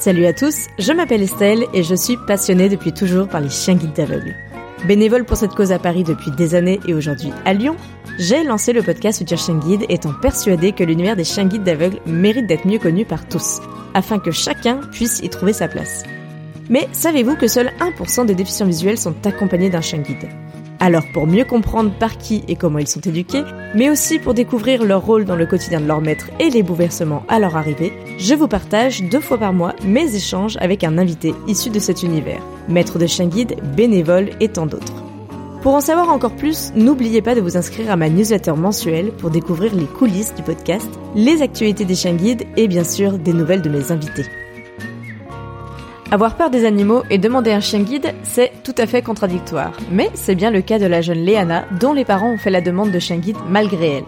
Salut à tous, je m'appelle Estelle et je suis passionnée depuis toujours par les chiens guides d'aveugles. Bénévole pour cette cause à Paris depuis des années et aujourd'hui à Lyon, j'ai lancé le podcast Futur Chien Guide étant persuadée que l'univers des chiens guides d'aveugles mérite d'être mieux connu par tous, afin que chacun puisse y trouver sa place. Mais savez-vous que seuls 1% des déficients visuels sont accompagnés d'un chien guide? Alors pour mieux comprendre par qui et comment ils sont éduqués, mais aussi pour découvrir leur rôle dans le quotidien de leur maître et les bouleversements à leur arrivée, je vous partage deux fois par mois mes échanges avec un invité issu de cet univers, maître de chien guide, bénévole et tant d'autres. Pour en savoir encore plus, n'oubliez pas de vous inscrire à ma newsletter mensuelle pour découvrir les coulisses du podcast, les actualités des chiens guides et bien sûr des nouvelles de mes invités. Avoir peur des animaux et demander un chien guide, c'est tout à fait contradictoire. Mais c'est bien le cas de la jeune Léana, dont les parents ont fait la demande de chien guide malgré elle.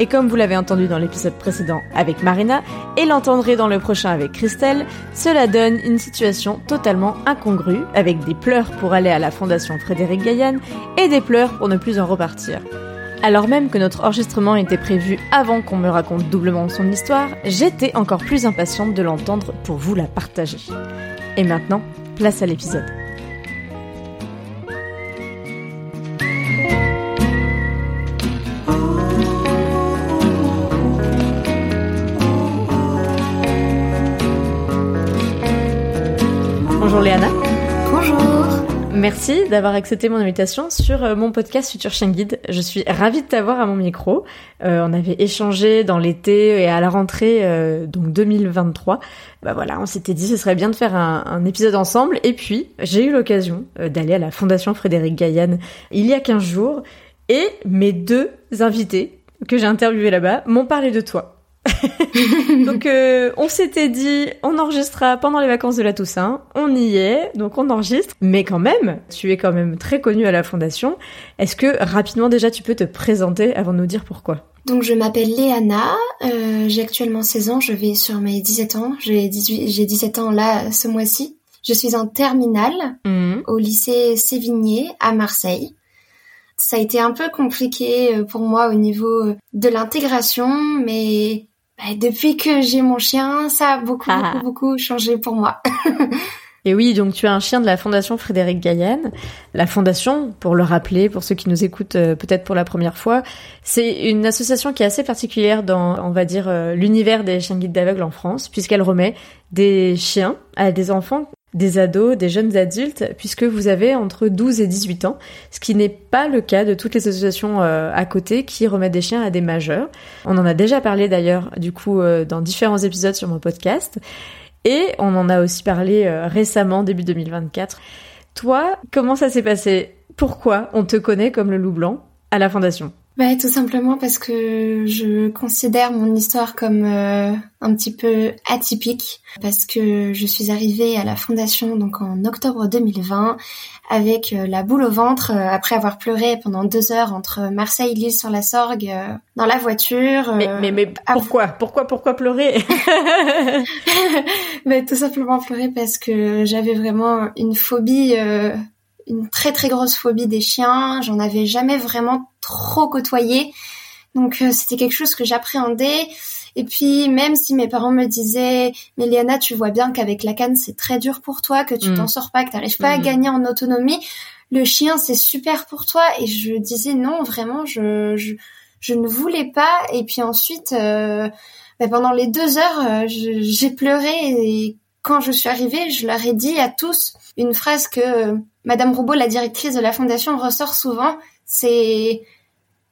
Et comme vous l'avez entendu dans l'épisode précédent avec Marina, et l'entendrez dans le prochain avec Christelle, cela donne une situation totalement incongrue, avec des pleurs pour aller à la fondation Frédéric Gaillan et des pleurs pour ne plus en repartir. Alors même que notre enregistrement était prévu avant qu'on me raconte doublement son histoire, j'étais encore plus impatiente de l'entendre pour vous la partager. Et maintenant, place à l'épisode. Merci d'avoir accepté mon invitation sur euh, mon podcast Futur Chien Guide. Je suis ravie de t'avoir à mon micro. Euh, on avait échangé dans l'été et à la rentrée euh, donc 2023. Bah voilà, on s'était dit ce serait bien de faire un, épisode ensemble. Et puis j'ai eu l'occasion d'aller à la Fondation Frédéric Gaillan il y a 15 jours et mes deux invités que j'ai interviewés là-bas m'ont parlé de toi. donc euh, on s'était dit, on enregistrera pendant les vacances de la Toussaint, on y est, donc on enregistre. Mais quand même, tu es quand même très connu à la Fondation. Est-ce que rapidement déjà tu peux te présenter avant de nous dire pourquoi? Donc je m'appelle Léana, euh, j'ai actuellement 16 ans, je vais sur mes 17 ans, j'ai 18, j'ai 17 ans là ce mois-ci. Je suis en terminale mmh. au lycée Sévigné à Marseille. Ça a été un peu compliqué euh, pour moi au niveau de l'intégration, mais bah, depuis que j'ai mon chien, ça a beaucoup, ah. beaucoup, beaucoup changé pour moi. Et oui, donc tu as un chien de la Fondation Frédéric Gaillan. La Fondation, pour le rappeler, pour ceux qui nous écoutent euh, peut-être pour la première fois, c'est une association qui est assez particulière dans, on va dire, euh, l'univers des chiens guides d'aveugles en France, puisqu'elle remet des chiens à des enfants des ados, des jeunes adultes, puisque vous avez entre 12 et 18 ans, ce qui n'est pas le cas de toutes les associations euh, à côté qui remettent des chiens à des majeurs. On en a déjà parlé d'ailleurs, du coup, euh, dans différents épisodes sur mon podcast, et on en a aussi parlé euh, récemment, début 2024. Toi, comment ça s'est passé? Pourquoi on te connaît comme le loup blanc à la Fondation? Bah, tout simplement parce que je considère mon histoire comme euh, un petit peu atypique parce que je suis arrivée à la fondation donc en octobre 2020 avec euh, la boule au ventre euh, après avoir pleuré pendant deux heures entre Marseille et Lille sur la Sorgue dans la voiture. mais mais, mais pourquoi? Pourquoi pourquoi pleurer? Mais tout simplement pleurer parce que j'avais vraiment une phobie une très très grosse phobie des chiens. J'en avais jamais vraiment trop côtoyé. Donc euh, c'était quelque chose que j'appréhendais. Et puis même si mes parents me disaient, mais Léana, tu vois bien qu'avec la canne c'est très dur pour toi, que tu mm. t'en sors pas, que t'arrives pas à mm. gagner en autonomie, le chien c'est super pour toi. Et je disais non, vraiment, je je, je ne voulais pas. Et puis ensuite, euh, bah, pendant les deux heures, euh, j'ai pleuré. Et quand je suis arrivée, je leur ai dit à tous une phrase que Madame Roubaud, la directrice de la fondation, ressort souvent. C'est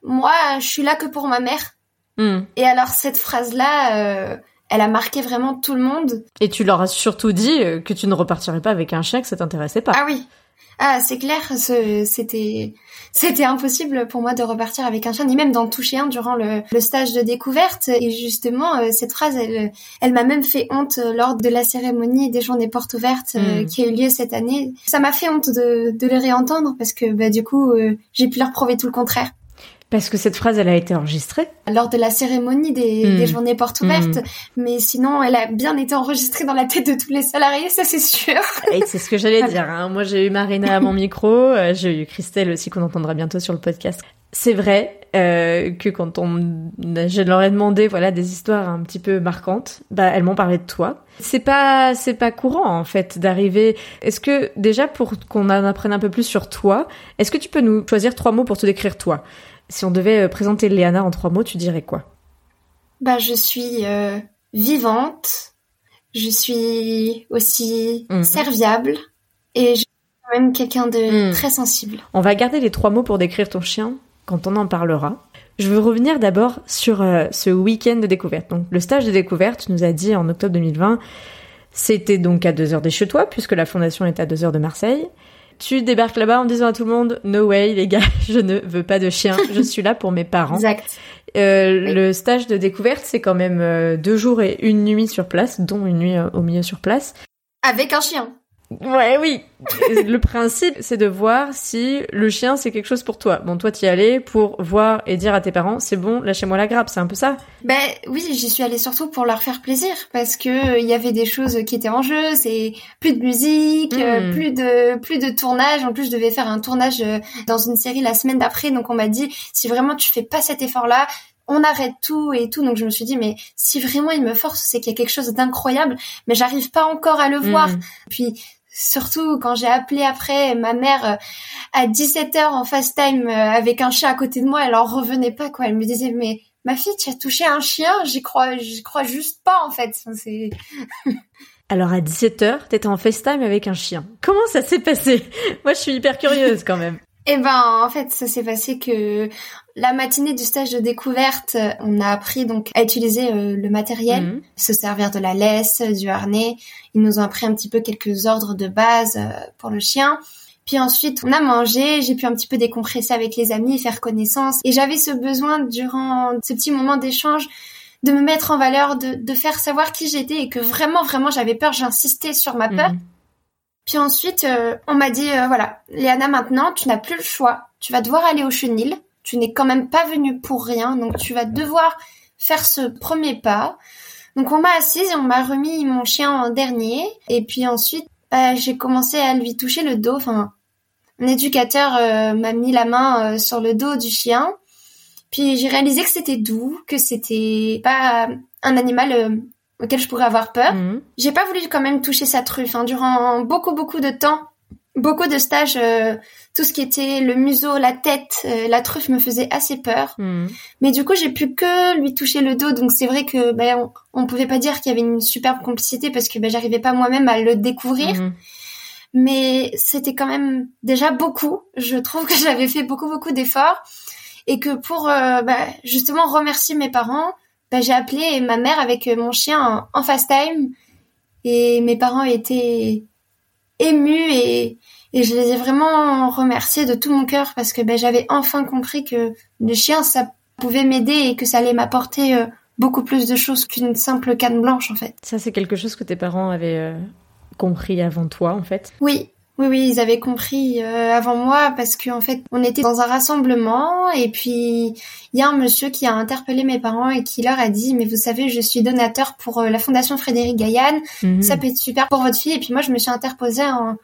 moi, je suis là que pour ma mère. Hmm. Et alors cette phrase-là, euh, elle a marqué vraiment tout le monde. Et tu leur as surtout dit euh, que tu ne repartirais pas avec un chien, que ça t'intéressait pas. Ah oui. Ah, c'est clair, c'était c'était impossible pour moi de repartir avec un chien, ni même d'en toucher un durant le, stage de découverte. Et justement, euh, cette phrase, elle, elle m'a même fait honte lors de la cérémonie des journées portes ouvertes euh, hmm. qui a eu lieu cette année. Ça m'a fait honte de, de les réentendre parce que bah, du coup, euh, j'ai pu leur prouver tout le contraire. Parce que cette phrase, elle a été enregistrée lors de la cérémonie des, hmm. journées portes ouvertes, hmm. mais sinon, elle a bien été enregistrée dans la tête de tous les salariés, ça c'est sûr. Et c'est ce que j'allais dire. Hein. Moi, j'ai eu Marina à mon micro, euh, j'ai eu Christelle aussi qu'on entendra bientôt sur le podcast. C'est vrai euh, que quand on, je leur ai demandé voilà des histoires un petit peu marquantes, bah elles m'ont parlé de toi. C'est pas c'est pas courant en fait d'arriver. Est-ce que déjà pour qu'on en apprenne un peu plus sur toi, est-ce que tu peux nous choisir trois mots pour te décrire toi? Si on devait euh, présenter Léana en trois mots, tu dirais quoi? Bah, je suis euh, vivante, je suis aussi mhm. serviable et je suis quand même quelqu'un de mhm. très sensible. On va garder les trois mots pour décrire ton chien quand on en parlera. Je veux revenir d'abord sur euh, ce week-end de découverte. Donc, le stage de découverte, tu nous as dit en octobre 2020, c'était donc à deux heures des chez toi, puisque la fondation est à deux heures de Marseille. Tu débarques là-bas en disant à tout le monde No way, les gars, je ne veux pas de chien, je suis là pour mes parents. Exact. Euh, Le stage de découverte, c'est quand même euh, deux jours et une nuit sur place, dont une nuit euh, au milieu sur place. Avec un chien. Ouais, oui. le principe, c'est de voir si le chien, c'est quelque chose pour toi. Bon, toi, t'y allais pour voir et dire à tes parents, c'est bon, lâchez-moi la grappe, c'est un peu ça Ben oui, j'y suis allée surtout pour leur faire plaisir, parce que euh, il y avait des choses qui étaient en jeu, c'est plus de musique, euh, hmm. plus de plus de tournage. En plus, je devais faire un tournage euh, dans une série la semaine d'après, donc on m'a dit, si vraiment tu fais pas cet effort-là, on arrête tout et tout. Donc je me suis dit, mais si vraiment il me force, c'est qu'il y a quelque chose d'incroyable, mais j'arrive pas encore à le voir. Hmm. Puis Surtout quand j'ai appelé après ma mère euh, à 17h en fast time euh, avec un chien à côté de moi, elle en revenait pas quoi. Elle me disait mais ma fille, tu as touché un chien? J'y crois, j'y crois juste pas en fait. C'est Alors à 17h, t'étais en FaceTime avec un chien. Comment ça s'est passé? Moi, je suis hyper curieuse quand même. Eh ben, en fait, ça s'est passé que la matinée du stage de découverte, on a appris donc à utiliser euh, le matériel, mhm. se servir de la laisse, du harnais. Ils nous ont appris un petit peu quelques ordres de base euh, pour le chien. Puis ensuite, on a mangé, j'ai pu un petit peu décompresser avec les amis, faire connaissance. Et j'avais ce besoin, durant ce petit moment d'échange, de me mettre en valeur, de, de faire savoir qui j'étais et que vraiment, vraiment, j'avais peur, j'insistais sur ma peur. Mhm. Puis ensuite, euh, on m'a dit, euh, voilà, Léana, maintenant, tu n'as plus le choix. Tu vas devoir aller au chenil. Tu n'es quand même pas venue pour rien, donc tu vas devoir faire ce premier pas. Donc on m'a assise et on m'a remis mon chien en dernier. Et puis ensuite, bah, j'ai commencé à lui toucher le dos. Enfin, un éducateur euh, m'a mis la main sur le dos du chien. Puis j'ai réalisé que c'était doux, que c'était pas un animal auquel je pourrais avoir peur. Mhm. J'ai pas voulu quand même toucher sa truffe. Hein. Durant beaucoup beaucoup de temps, beaucoup de stages, euh, tout ce qui était le museau, la tête, euh, la truffe me faisait assez peur. Mhm. Mais du coup, j'ai pu que lui toucher le dos. Donc c'est vrai que ben on, pouvait pas dire qu'il y avait une superbe complicité parce que ben j'arrivais pas moi-même à le découvrir. Mhm. Mais c'était quand même déjà beaucoup. Je trouve que j'avais fait beaucoup beaucoup d'efforts et que pour euh, ben, justement remercier mes parents, bah, j'ai appelé ma mère avec mon chien en, fast time et mes parents étaient émus et, je les ai vraiment remerciés de tout mon cœur parce que bah, j'avais enfin compris que le chien ça pouvait m'aider et que ça allait m'apporter euh, beaucoup plus de choses qu'une simple canne blanche en fait. Ça c'est quelque chose que tes parents avaient euh, compris avant toi en fait? Oui, oui, oui, ils avaient compris euh, avant moi parce qu'en fait, on était dans un rassemblement et puis il y a un monsieur qui a interpellé mes parents et qui leur a dit "Mais vous savez, je suis donateur pour euh, la fondation Frédéric Gaillan, mhm. ça peut être super pour votre fille." Et puis moi, je me suis interposée en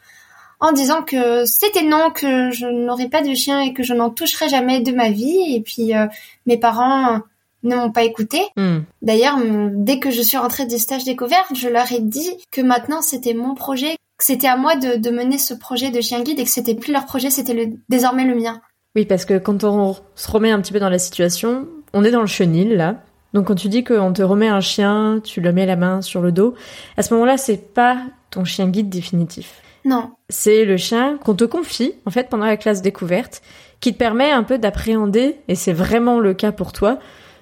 en disant que c'était non, que je n'aurais pas de chien et que je n'en toucherais jamais de ma vie. Et puis euh, mes parents ne m'ont pas écouté. Mhm. D'ailleurs, dès que je suis rentrée du stage découverte, je leur ai dit que maintenant c'était mon projet, c'était à moi de, mener ce projet de chien guide et que c'était plus leur projet, c'était le, désormais le mien. Oui, parce que quand on se remet un petit peu dans la situation, on est dans le chenil là. Donc quand tu dis qu'on te remet un chien, tu le mets la main sur le dos, à ce moment-là, c'est pas ton chien guide définitif. Non. C'est le chien qu'on te confie en fait pendant la classe découverte, qui te permet un peu d'appréhender, et c'est vraiment le cas pour toi,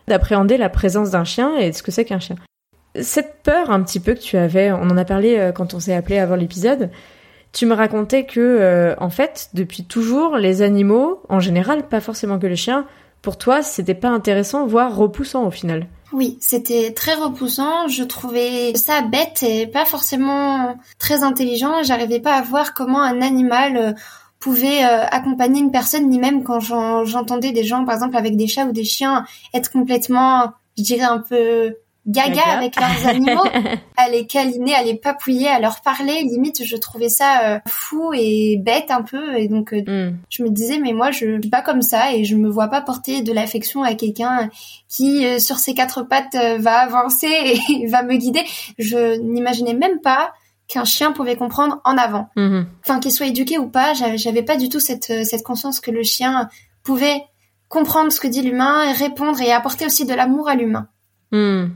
d'appréhender la présence d'un chien et ce que c'est qu'un chien cette peur un petit peu que tu avais, on en a parlé euh, quand on s'est appelé avant l'épisode, tu me racontais que, euh, en fait, depuis toujours, les animaux, en général, pas forcément que les chiens, pour toi, c'était pas intéressant, voire repoussant au final. Oui, c'était très repoussant. Je trouvais ça bête et pas forcément très intelligent. J'arrivais pas à voir comment un animal euh, pouvait euh, accompagner une personne, ni même quand j'entendais des gens, par exemple, avec des chats ou des chiens, être complètement, je dirais, un peu gaga, avec leurs animaux, à les câliner, à les papouiller, à leur parler. Limite, je trouvais ça euh, fou et bête un peu. Et donc, euh, hmm. je me disais, mais moi, je suis pas comme ça et je me vois pas porter de l'affection à quelqu'un qui, euh, sur ses quatre pattes, va avancer et va me guider. Je n'imaginais même pas qu'un chien pouvait comprendre en avant. Hmm. Enfin, qu'il soit éduqué ou pas, j'avais pas du tout cette, cette conscience que le chien pouvait comprendre ce que dit l'humain répondre et apporter aussi de l'amour à l'humain. Hmm.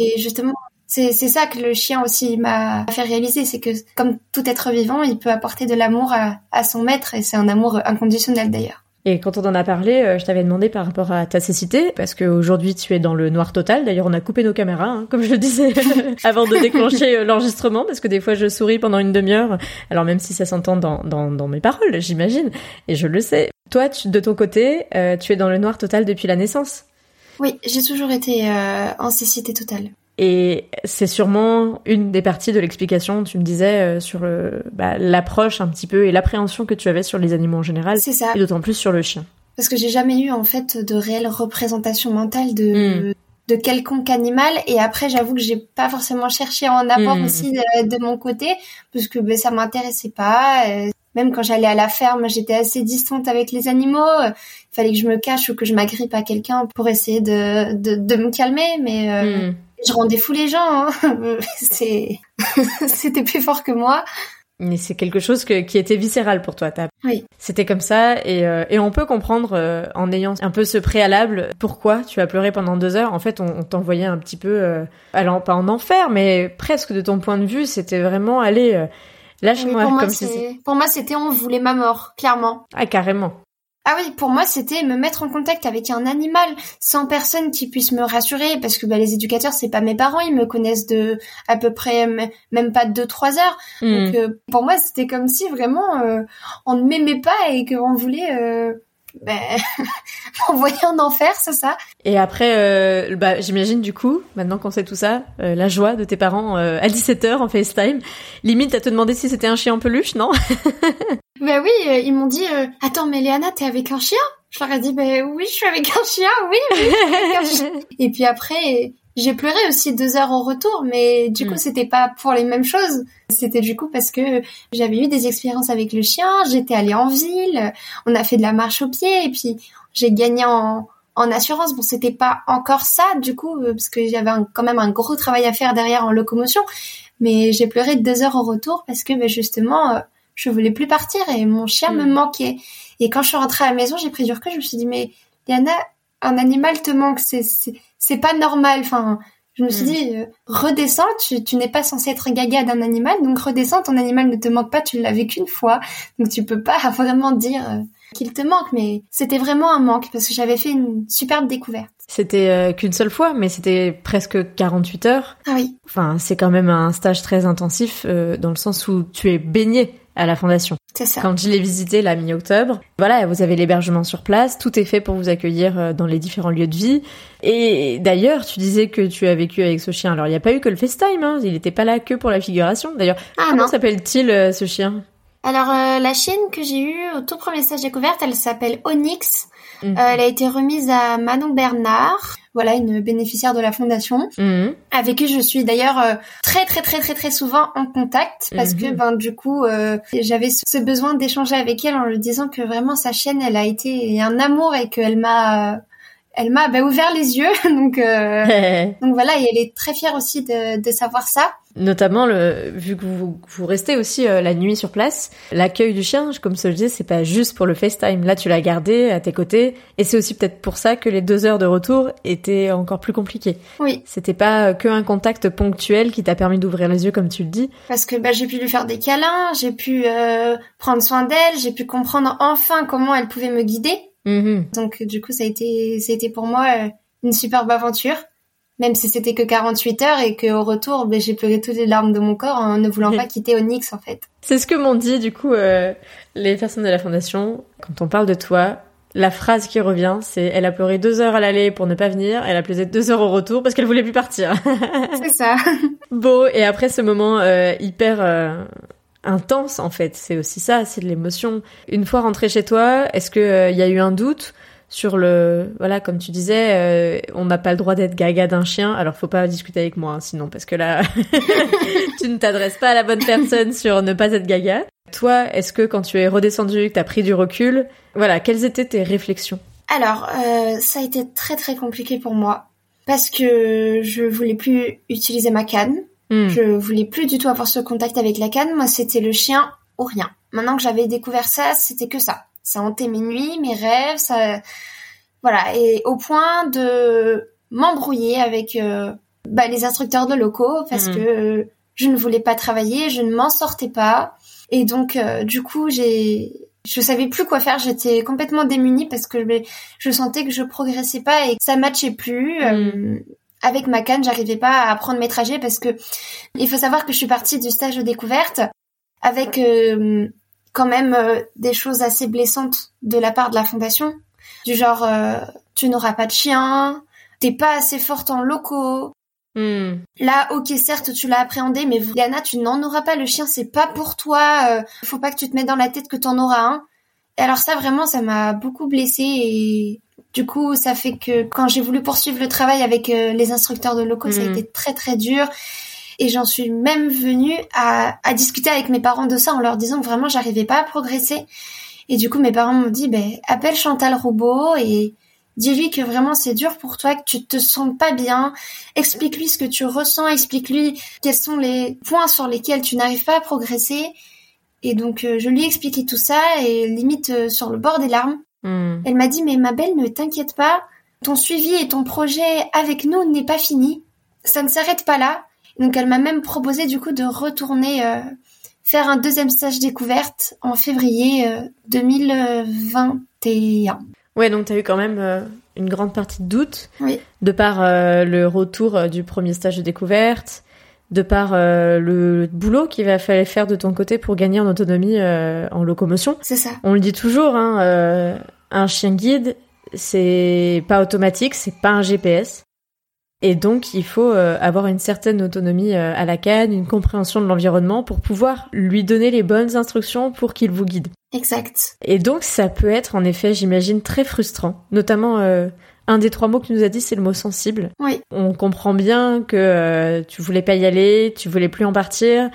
Et justement, c'est ça que le chien aussi m'a fait réaliser, c'est que comme tout être vivant, il peut apporter de l'amour à, son maître et c'est un amour inconditionnel d'ailleurs. Et quand on en a parlé, euh, je t'avais demandé par rapport à ta cécité, parce qu'aujourd'hui tu es dans le noir total. D'ailleurs, on a coupé nos caméras, hein, comme je le disais, avant de déclencher euh, l'enregistrement, parce que des fois je souris pendant une demi-heure. Alors même si ça s'entend dans, dans, dans, mes paroles, j'imagine, et je le sais. Toi, de ton côté, euh, tu es dans le noir total depuis la naissance. Oui, j'ai toujours été euh, en cécité totale. Et c'est sûrement une des parties de l'explication, tu me disais, euh, sur bah, l'approche un petit peu et l'appréhension que tu avais sur les animaux en général. C'est ça. Et d'autant plus sur le chien. Parce que j'ai jamais eu en fait de réelle représentation mentale de, hmm. de quelconque animal. Et après, j'avoue que j'ai pas forcément cherché à en avoir hmm. aussi euh, de, mon côté, parce que ben, ça m'intéressait pas. Même quand j'allais à la ferme, j'étais assez distante avec les animaux. Il fallait que je me cache ou que je m'agrippe à quelqu'un pour essayer de, de, de me calmer. Mais euh, hmm. je rendais fou les gens. Hein. C'était plus fort que moi. Mais c'est quelque chose que, qui était viscéral pour toi. Oui. C'était comme ça et, euh, et on peut comprendre euh, en ayant un peu ce préalable pourquoi tu as pleuré pendant deux heures. En fait, on, on t'envoyait un petit peu, euh, alors pas en enfer, mais presque de ton point de vue, c'était vraiment aller Lâche-moi. Pour, comme pour moi, c'était on voulait ma mort, clairement. Ah, carrément. Ah oui, pour moi, c'était me mettre en contact avec un animal sans personne qui puisse me rassurer, parce que bah, les éducateurs, c'est pas mes parents, ils me connaissent de à peu près même pas deux trois heures. Hmm. Donc euh, pour moi, c'était comme si vraiment euh, on ne m'aimait pas et qu'on voulait euh, ben, m'envoyer en enfer, c'est ça. Et après, euh, bah, j'imagine du coup, maintenant qu'on sait tout ça, euh, la joie de tes parents euh, à 17h en FaceTime, limite à te demander si c'était un chien en peluche, non? Ben oui, euh, ils m'ont dit, attends, mais Léana, t'es avec un chien? Je leur ai dit, ben oui, je suis avec un chien, oui, oui avec un chien. Et puis après, j'ai pleuré aussi deux heures au retour, mais du coup, mm. c'était pas pour les mêmes choses. C'était du coup parce que j'avais eu des expériences avec le chien, j'étais allée en ville, on a fait de la marche au pied, et puis j'ai gagné en, en assurance. Bon, c'était pas encore ça, du coup, euh, parce que j'avais quand même un gros travail à faire derrière en locomotion, mais j'ai pleuré deux heures au retour parce que, ben, justement, euh, je voulais plus partir et mon chien me mm. manquait. Et quand je suis rentrée à la maison, j'ai pris du recul, je me suis dit, mais Diana, un animal te manque, c'est c'est pas normal. Enfin, je me suis mm. dit, euh, redescends, tu, tu n'es pas censé être gaga d'un animal, donc redescends, ton animal ne te manque pas, tu l'as vu qu'une fois, donc tu peux pas vraiment dire euh, qu'il te manque, mais c'était vraiment un manque parce que j'avais fait une superbe découverte. C'était euh, qu'une seule fois, mais c'était presque 48 heures. Ah oui. Enfin, c'est quand même un stage très intensif dans le sens où tu es baigné à la fondation. C'est ça. Quand je l'ai visité la mi-octobre, voilà, vous avez l'hébergement sur place, tout est fait pour vous accueillir euh, dans les différents lieux de vie. Et d'ailleurs, tu disais que tu as vécu avec ce chien. Alors, il n'y a pas eu que le FaceTime, hein. il n'était pas là que pour la figuration. D'ailleurs, ah, comment s'appelle-t-il euh, ce chien? Alors euh, la chienne que j'ai eue au tout premier stage découverte, elle s'appelle Onyx. Mhm. Euh, elle a été remise à Manon Bernard, voilà une bénéficiaire de la fondation, mhm. avec qui je suis d'ailleurs euh, très très très très très souvent en contact parce que mhm. ben du coup j'avais ce besoin d'échanger avec elle en lui disant que vraiment sa chienne elle a été un amour et qu'elle m'a elle m'a bah, ouvert les yeux donc donc voilà et elle est très fière aussi de, de savoir ça Notamment, le, vu que vous, vous restez aussi euh, la nuit sur place, l'accueil du chien, comme je le disais, c'est pas juste pour le FaceTime. Là, tu l'as gardé à tes côtés, et c'est aussi peut-être pour ça que les deux heures de retour étaient encore plus compliquées. Oui. C'était pas que un contact ponctuel qui t'a permis d'ouvrir les yeux, comme tu le dis. Parce que bah, j'ai pu lui faire des câlins, j'ai pu euh, prendre soin d'elle, j'ai pu comprendre enfin comment elle pouvait me guider. Mm-hmm. Donc du coup, ça a été, ça a été pour moi euh, une superbe aventure. même si c'était que 48 heures et qu'au retour, ben, j'ai pleuré toutes les larmes de mon corps en ne voulant pas quitter Onyx en fait. C'est ce que m'ont dit du coup euh, les personnes de la fondation quand on parle de toi. La phrase qui revient, c'est elle a pleuré deux heures à l'aller pour ne pas venir, elle a pleuré deux heures au retour parce qu'elle voulait plus partir. c'est ça. Beau et après ce moment euh, hyper euh, intense en fait, c'est aussi ça, c'est de l'émotion. Une fois rentré chez toi, est-ce que il y a eu un doute sur le voilà comme tu disais euh, on n'a pas le droit d'être gaga d'un chien. Alors faut pas discuter avec moi hein, sinon parce que là tu ne t'adresses pas à la bonne personne sur ne pas être gaga. Toi est-ce que quand tu es redescendu que tu as pris du recul voilà quelles étaient tes réflexions? Alors euh, ça a été très très compliqué pour moi parce que je voulais plus utiliser ma canne hmm. je voulais plus du tout avoir ce contact avec la canne moi c'était le chien ou rien maintenant que j'avais découvert ça c'était que ça ça hantait mes nuits, mes rêves, ça, voilà, et au point de m'embrouiller avec euh, bah, les instructeurs de locaux parce mmh. que je ne voulais pas travailler, je ne m'en sortais pas, et donc euh, du coup j'ai, je savais plus quoi faire, j'étais complètement démunie parce que je, je sentais que je progressais pas et que ça matchait plus. Euh, avec ma canne, j'arrivais pas à prendre mes trajets parce que il faut savoir que je suis partie du stage de découverte avec quand même euh, des choses assez blessantes de la part de la fondation, du genre euh, tu n'auras pas de chien, t'es pas assez forte en locaux. Hmm. Là, ok, certes, tu l'as appréhendé, mais Diana, tu n'en auras pas. Le chien, c'est pas pour toi. Euh, faut pas que tu te mettes dans la tête que t'en auras un. Et alors ça, vraiment, ça m'a beaucoup blessée et du coup, ça fait que quand j'ai voulu poursuivre le travail avec les instructeurs de locaux, ça a hmm. été très très dur. Et j'en suis même venue à, à, discuter avec mes parents de ça en leur disant que vraiment j'arrivais pas à progresser. Et du coup, mes parents m'ont dit, ben, appelle Chantal Robot et dis-lui que vraiment c'est dur pour toi, que tu te sens pas bien. Explique-lui ce que tu ressens, explique-lui quels sont les points sur lesquels tu n'arrives pas à progresser. Et donc, euh, je lui ai expliqué tout ça et limite euh, sur le bord des larmes. Hmm. Elle m'a dit, mais ma belle, ne t'inquiète pas. Ton suivi et ton projet avec nous n'est pas fini. Ça ne s'arrête pas là. Donc elle m'a même proposé du coup de retourner euh, faire un deuxième stage découverte en février 2021. Euh, ouais, donc tu as eu quand même euh, une grande partie de doute oui. de par le retour du premier stage de découverte, de par le boulot qu'il va falloir faire de ton côté pour gagner en autonomie en locomotion. C'est ça. On le dit toujours, hein, un chien guide, c'est pas automatique, c'est pas un GPS. Et donc, il faut euh, avoir une certaine autonomie euh, à la canne, une compréhension de l'environnement pour pouvoir lui donner les bonnes instructions pour qu'il vous guide. Exact. Et donc, ça peut être en effet, j'imagine, très frustrant. Notamment, euh, un des trois mots que tu nous as dit, c'est le mot sensible. Oui. On comprend bien que tu voulais pas y aller, tu voulais plus en partir,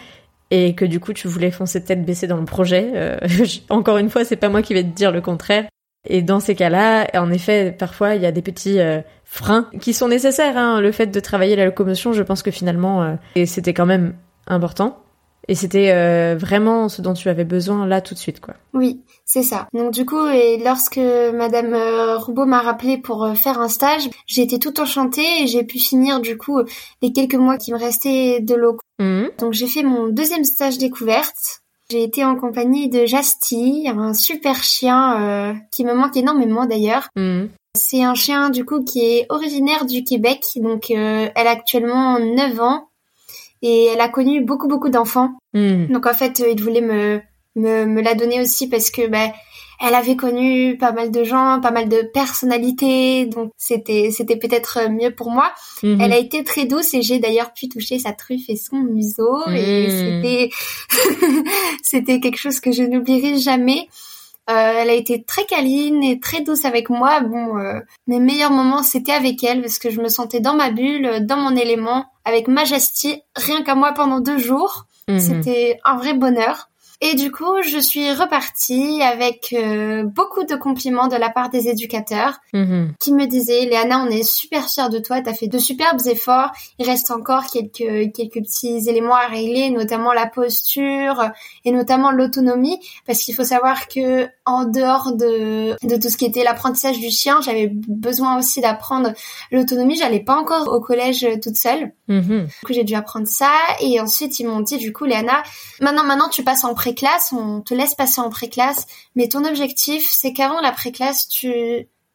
et que du coup, tu voulais foncer tête baissée dans le projet. encore une fois, c'est pas moi qui vais te dire le contraire. Et dans ces cas-là, en effet, parfois, il y a des petits freins qui sont nécessaires. Hein. Le fait de travailler la locomotion, je pense que finalement, euh, et c'était quand même important. Et c'était euh, vraiment ce dont tu avais besoin là tout de suite, quoi. Oui, c'est ça. Donc du coup, et lorsque Madame euh, Roubaud m'a rappelé pour faire un stage, j'ai été toute enchantée et j'ai pu finir du coup les quelques mois qui me restaient de locaux. Mmh. Donc j'ai fait mon deuxième stage découverte. J'ai été en compagnie de Jasty, un super chien qui me manque énormément d'ailleurs. Mmh. C'est un chien du coup qui est originaire du Québec, donc euh, elle a actuellement 9 ans et elle a connu beaucoup beaucoup d'enfants. Hmm. Donc en fait, il voulait me, me, me la donner aussi parce que bah, elle avait connu pas mal de gens, pas mal de personnalités, donc c'était c'était peut-être mieux pour moi. Hmm. Elle a été très douce et j'ai d'ailleurs pu toucher sa truffe et son museau et hmm. c'était c'était quelque chose que je n'oublierai jamais. Euh, elle a été très câline et très douce avec moi. Bon, euh, mes meilleurs moments c'était avec elle parce que je me sentais dans ma bulle, dans mon élément, avec Majesty, rien qu'à moi pendant deux jours. Mhm. C'était un vrai bonheur. Et du coup, je suis repartie avec euh, beaucoup de compliments de la part des éducateurs mhm. qui me disaient Léana, on est super fiers de toi, t'as fait de superbes efforts. Il reste encore quelques quelques petits éléments à régler, notamment la posture et notamment l'autonomie, parce qu'il faut savoir que en dehors de de tout ce qui était l'apprentissage du chien, j'avais besoin aussi d'apprendre l'autonomie. J'allais pas encore au collège toute seule, mhm. du coup j'ai dû apprendre ça. Et ensuite ils m'ont dit du coup Léana, maintenant maintenant tu passes en pré-classe, on te laisse passer en pré-classe, mais ton objectif, c'est qu'avant la pré-classe, tu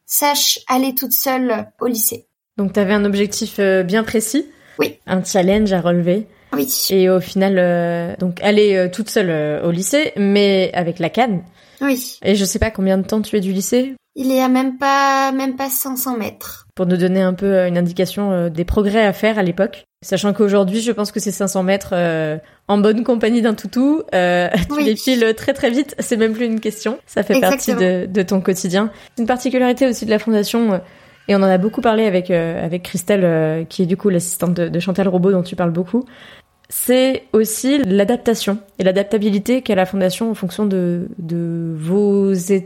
saches aller toute seule au lycée. Donc tu avais un objectif bien précis Oui. Un challenge à relever Oui. Et au final, donc aller toute seule au lycée, mais avec la canne. Oui. Et je sais pas combien de temps tu es du lycée? Il est à même pas, même pas 500 mètres. Pour nous donner un peu une indication des progrès à faire à l'époque. Sachant qu'aujourd'hui, je pense que ces 500 mètres euh, en bonne compagnie d'un toutou, euh, tu Oui. les files très très vite. C'est même plus une question. Ça fait partie de, de ton quotidien. Une particularité aussi de la fondation. euh, et on en a beaucoup parlé avec euh, avec Christelle, euh, qui est du coup l'assistante de, de Chantal Robot dont tu parles beaucoup. C'est aussi l'adaptation et l'adaptabilité qu'a la fondation en fonction de de vos états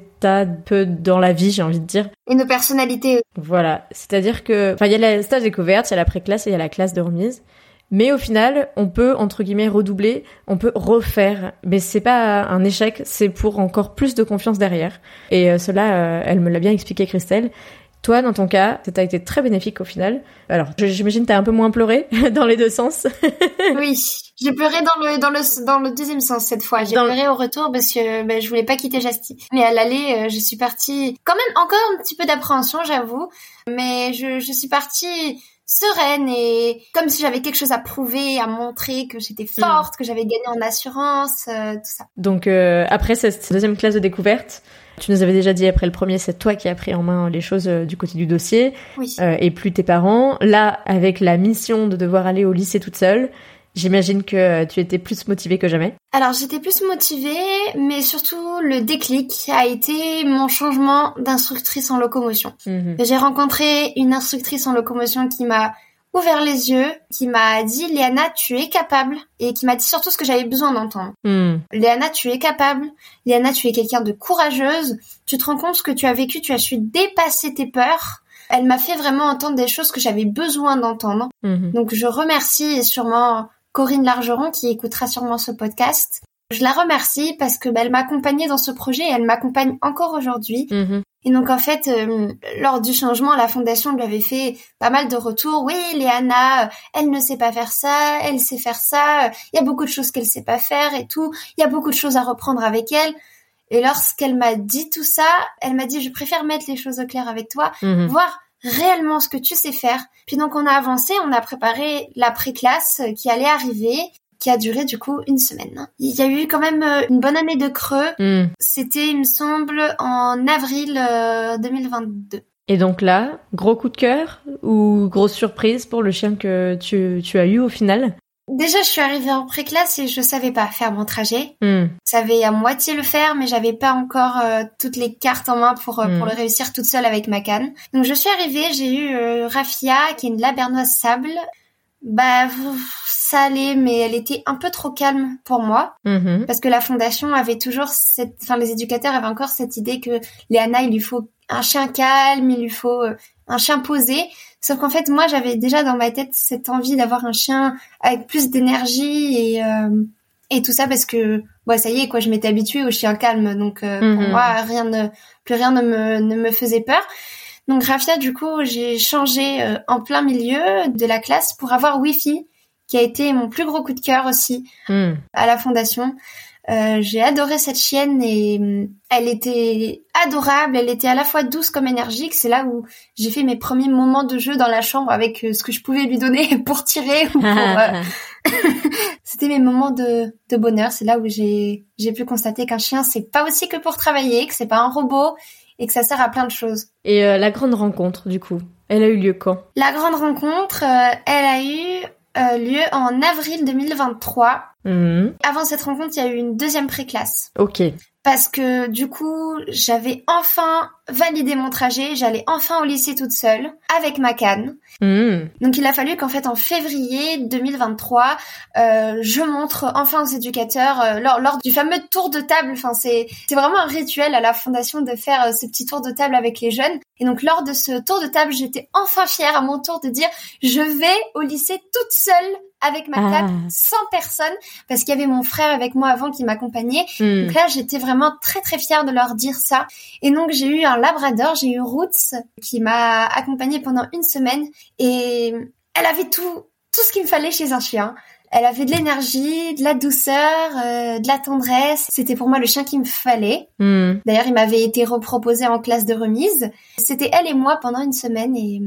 peu dans la vie, j'ai envie de dire. Et nos personnalités. Voilà, c'est-à-dire que, enfin, il y a la stage découverte, il y a la pré-classe et il y a la classe de remise. Mais au final, on peut entre guillemets redoubler, on peut refaire. Mais c'est pas un échec, c'est pour encore plus de confiance derrière. Et euh, cela, euh, elle me l'a bien expliqué, Christelle. Toi, dans ton cas, ça a été très bénéfique au final. Alors, j'imagine t'as un peu moins pleuré dans les deux sens. Oui. J'ai pleuré dans le, dans le, dans le deuxième sens cette fois. J'ai Dans- pleuré au retour parce que ben, je voulais pas quitter Jasty. Mais à l'aller, euh, je suis partie quand même encore un petit peu d'appréhension, j'avoue. Mais je, je suis partie sereine et comme si j'avais quelque chose à prouver, à montrer que j'étais forte, que j'avais gagné en assurance, euh, tout ça. Donc euh, après cette deuxième classe de découverte, tu nous avais déjà dit après le premier, c'est toi qui as pris en main les choses euh, du côté du dossier. Oui. euh, et plus tes parents. Là, avec la mission de devoir aller au lycée toute seule, j'imagine que tu étais plus motivée que jamais. Alors j'étais plus motivée, mais surtout le déclic a été mon changement d'instructrice en locomotion. J'ai rencontré une instructrice en locomotion qui m'a ouvert les yeux, qui m'a dit Léana, tu es capable, et qui m'a dit surtout ce que j'avais besoin d'entendre. Hmm. Léana, tu es capable. Léana, tu es quelqu'un de courageuse. Tu te rends compte ce que tu as vécu, tu as su dépasser tes peurs. Elle m'a fait vraiment entendre des choses que j'avais besoin d'entendre. Mhm. Donc je remercie sûrement Corinne Largeron qui écoutera sûrement ce podcast. Je la remercie parce que bah, elle m'a accompagnée dans ce projet et elle m'accompagne encore aujourd'hui. Mhm. Et donc en fait, euh, lors du changement, la fondation lui avait fait pas mal de retours. Oui, Léana, euh, elle ne sait pas faire ça, elle sait faire ça. Il y a beaucoup de choses qu'elle sait pas faire et tout. Il y a beaucoup de choses à reprendre avec elle. Et lorsqu'elle m'a dit tout ça, elle m'a dit je préfère mettre les choses au clair avec toi Mhm. voir réellement ce que tu sais faire. Puis donc on a avancé, on a préparé la pré-classe qui allait arriver, qui a duré du coup une semaine. Il y a eu quand même euh, une bonne année de creux. Hmm. C'était, il me semble, en avril euh, 2022. Et donc là, gros coup de cœur ou grosse surprise pour le chien que tu, tu as eu au final? Déjà, je suis arrivée en pré-classe et je savais pas faire mon trajet. Hmm. Je savais à moitié le faire, mais j'avais pas encore euh, toutes les cartes en main pour, euh, Mm. pour le réussir toute seule avec ma canne. Donc je suis arrivée, j'ai eu euh, Rafia, qui est une labernoise sable. Bah, ça allait, mais elle était un peu trop calme pour moi. Mhm. Parce que la fondation avait toujours cette, enfin les éducateurs avaient encore cette idée que Léana, il lui faut un chien calme, il lui faut euh, un chien posé. Sauf qu'en fait, moi, j'avais déjà dans ma tête cette envie d'avoir un chien avec plus d'énergie et euh, et tout ça parce que bon, ça y est quoi, je m'étais habituée au chien calme, donc euh, pour Mhm. moi, rien ne plus rien ne me ne me faisait peur. Donc Rafia, du coup, j'ai changé euh, en plein milieu de la classe pour avoir Wi-Fi, qui a été mon plus gros coup de cœur aussi Hmm. à la fondation. Euh, j'ai adoré cette chienne et hum, elle était adorable, elle était à la fois douce comme énergique. C'est là où j'ai fait mes premiers moments de jeu dans la chambre avec euh, ce que je pouvais lui donner pour tirer ou pour... euh, C'était mes moments de, de bonheur. C'est là où j'ai j'ai pu constater qu'un chien c'est pas aussi que pour travailler, que c'est pas un robot et que ça sert à plein de choses. Et euh, la grande rencontre, du coup, elle a eu lieu quand? La grande rencontre, elle a eu euh, lieu en avril 2023. Mhm. Avant cette rencontre, il y a eu une deuxième pré-classe. Ok. parce que du coup, j'avais enfin validé mon trajet, j'allais enfin au lycée toute seule avec ma canne. Mhm. Donc il a fallu qu'en fait en février 2023, euh, je montre enfin aux éducateurs euh, lors, lors du fameux tour de table. Enfin c'est c'est vraiment un rituel à la fondation de faire euh, ce petit tour de table avec les jeunes. Et donc lors de ce tour de table, j'étais enfin fière à mon tour de dire je vais au lycée toute seule avec ma Ah. canne, sans personne, parce qu'il y avait mon frère avec moi avant qui m'accompagnait. Hmm. Donc là, j'étais vraiment très très fière de leur dire ça. Et donc j'ai eu un labrador, j'ai eu Roots qui m'a accompagnée pendant une semaine et elle avait tout tout ce qu'il me fallait chez un chien. Elle avait de l'énergie, de la douceur, euh, de la tendresse. C'était pour moi le chien qu'il me fallait. Hmm. D'ailleurs, il m'avait été reproposé en classe de remise. C'était elle et moi pendant une semaine et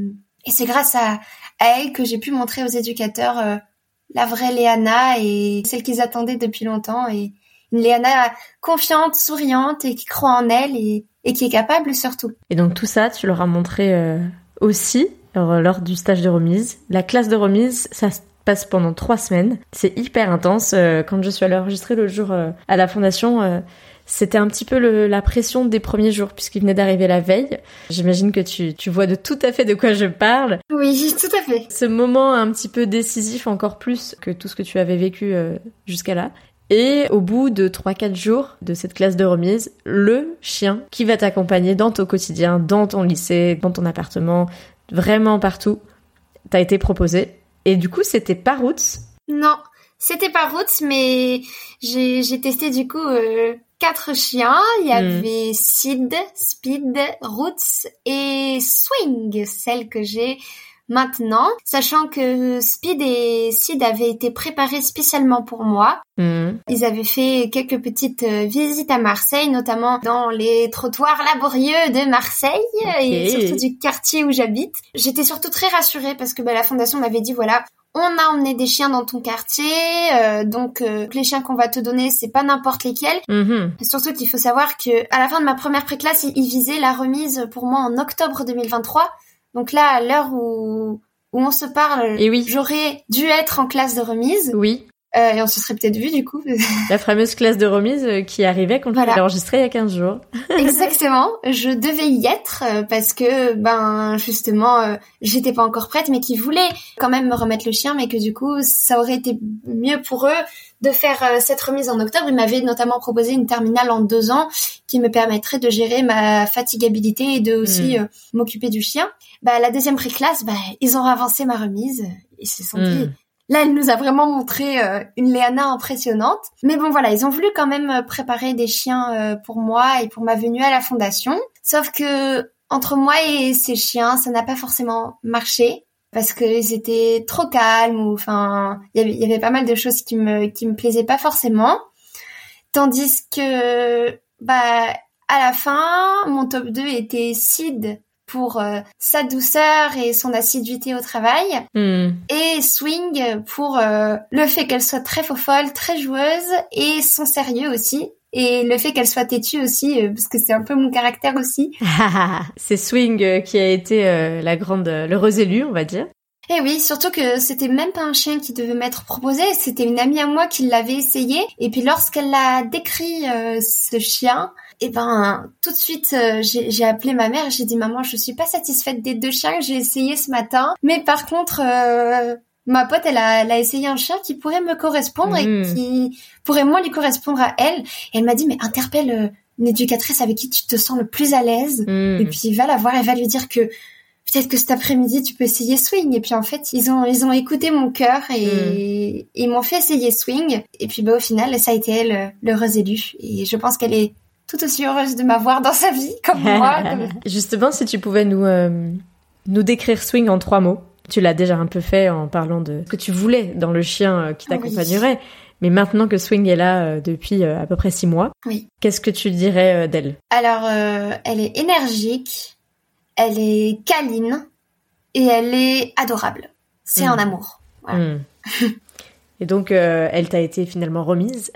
Et c'est grâce à, elle que j'ai pu montrer aux éducateurs euh, la vraie Léana et celle qu'ils attendaient depuis longtemps. Et une Léana confiante, souriante et qui croit en elle et, qui est capable surtout. Et donc tout ça, tu leur as montré euh, aussi lors du stage de remise. La classe de remise, ça se passe pendant trois semaines. C'est hyper intense. Euh, quand je suis allée enregistrer le jour à la fondation, c'était un petit peu la pression des premiers jours puisqu'il venait d'arriver la veille. J'imagine que tu, tu vois de tout à fait de quoi je parle. Oui, tout à fait. Ce moment un petit peu décisif encore plus que tout ce que tu avais vécu euh, jusqu'à là. Et au bout de 3-4 jours de cette classe de remise, le chien qui va t'accompagner dans ton quotidien, dans ton lycée, dans ton appartement, vraiment partout, t'a été proposé. Et du coup, c'était pas Roots Non, c'était pas Roots, mais j'ai testé du coup euh, quatre chiens. Il y hmm. avait Sid, Speed, Roots et Swing, celle que j'ai maintenant, sachant que Speed et Sid avaient été préparés spécialement pour moi. Hmm. Ils avaient fait quelques petites euh, visites à Marseille, notamment dans les trottoirs laborieux de Marseille et surtout du quartier où j'habite. J'étais surtout très rassurée parce que bah, la fondation m'avait dit voilà, on a emmené des chiens dans ton quartier, euh, donc euh, les chiens qu'on va te donner, c'est pas n'importe lesquels. Mm-hmm. Surtout qu'il faut savoir que à la fin de ma première préclasse, ils visaient la remise pour moi en octobre 2023. Donc là, à l'heure où où on se parle, oui. j'aurais dû être en classe de remise. Oui. Euh, et on se serait peut-être vu du coup. La fameuse classe de remise euh, qui arrivait quand voilà. tu enregistré il y a 15 jours. Exactement. Je devais y être euh, parce que ben justement j'étais pas encore prête mais qui voulaient quand même me remettre le chien mais que du coup ça aurait été mieux pour eux de faire cette remise en octobre. Ils m'avaient notamment proposé une terminale en deux ans qui me permettrait de gérer ma fatigabilité et de aussi hmm. m'occuper du chien. Bah la deuxième pré-classe, bah ils ont avancé ma remise. Ils se sont dit hmm. Là, elle nous a vraiment montré euh, une Léana impressionnante. Mais bon, voilà, ils ont voulu quand même euh, préparer des chiens euh, pour moi et pour ma venue à la fondation. Sauf que entre moi et ces chiens, ça n'a pas forcément marché parce qu'ils étaient trop calmes ou enfin, il y avait pas mal de choses qui me qui me plaisaient pas forcément. Tandis que bah à la fin, mon top 2 était Sid pour euh, sa douceur et son assiduité au travail, hmm. et Swing pour euh, le fait qu'elle soit très folle, très joueuse, et son sérieux aussi. Et le fait qu'elle soit têtue aussi, euh, parce que c'est un peu mon caractère aussi. c'est Swing qui a été la grande, l'heureuse élue, on va dire. Et oui, surtout que c'était même pas un chien qui devait m'être proposé, c'était une amie à moi qui l'avait essayé. Et puis lorsqu'elle a décrit ce chien, eh ben tout de suite euh, j'ai appelé ma mère, j'ai dit maman je suis pas satisfaite des deux chiens que j'ai essayé ce matin, mais par contre euh, ma pote elle a, elle a essayé un chien qui pourrait me correspondre et hmm. qui pourrait moins lui correspondre à elle. Et elle m'a dit mais interpelle euh, une éducatrice avec qui tu te sens le plus à l'aise hmm. et puis va la voir et va lui dire que peut-être que cet après-midi tu peux essayer swing et puis en fait ils ont ils ont écouté mon cœur et hmm. ils m'ont fait essayer swing et puis bah au final ça a été elle l'heureuse élue et je pense qu'elle est tout aussi heureuse de m'avoir dans sa vie comme moi. Justement, si tu pouvais nous, euh, nous décrire Swing en trois mots. Tu l'as déjà un peu fait en parlant de ce que tu voulais dans le chien euh, qui t'accompagnerait. Mais maintenant que Swing est là euh, depuis à peu près six mois, oui. qu'est-ce que tu dirais d'elle? Alors, elle est énergique, elle est câline et elle est adorable. C'est un hmm. amour. Hmm. Et donc, elle t'a été finalement remise.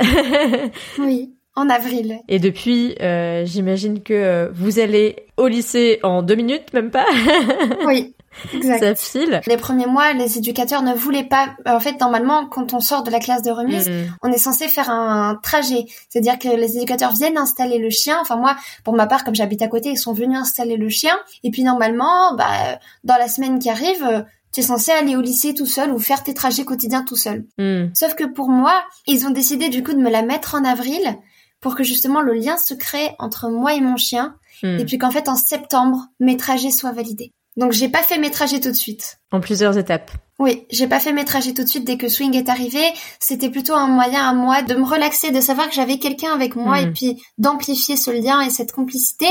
oui. En avril. Et depuis, euh, j'imagine que euh, vous allez au lycée en deux minutes, même pas Oui. Exact. Ça file. Les premiers mois, les éducateurs ne voulaient pas. En fait, normalement, quand on sort de la classe de remise, mm. on est censé faire un trajet. C'est-à-dire que les éducateurs viennent installer le chien. Enfin, moi, pour ma part, comme j'habite à côté, ils sont venus installer le chien. Et puis, normalement, bah, dans la semaine qui arrive, tu es censé aller au lycée tout seul ou faire tes trajets quotidiens tout seul. Mm. Sauf que pour moi, ils ont décidé du coup de me la mettre en avril pour que justement le lien se crée entre moi et mon chien, hmm. et puis qu'en fait en septembre mes trajets soient validés. Donc j'ai pas fait mes trajets tout de suite. En plusieurs étapes. Oui, j'ai pas fait mes trajets tout de suite dès que Swing est arrivé. C'était plutôt un moyen à moi de me relaxer, de savoir que j'avais quelqu'un avec moi et hmm. puis d'amplifier ce lien et cette complicité.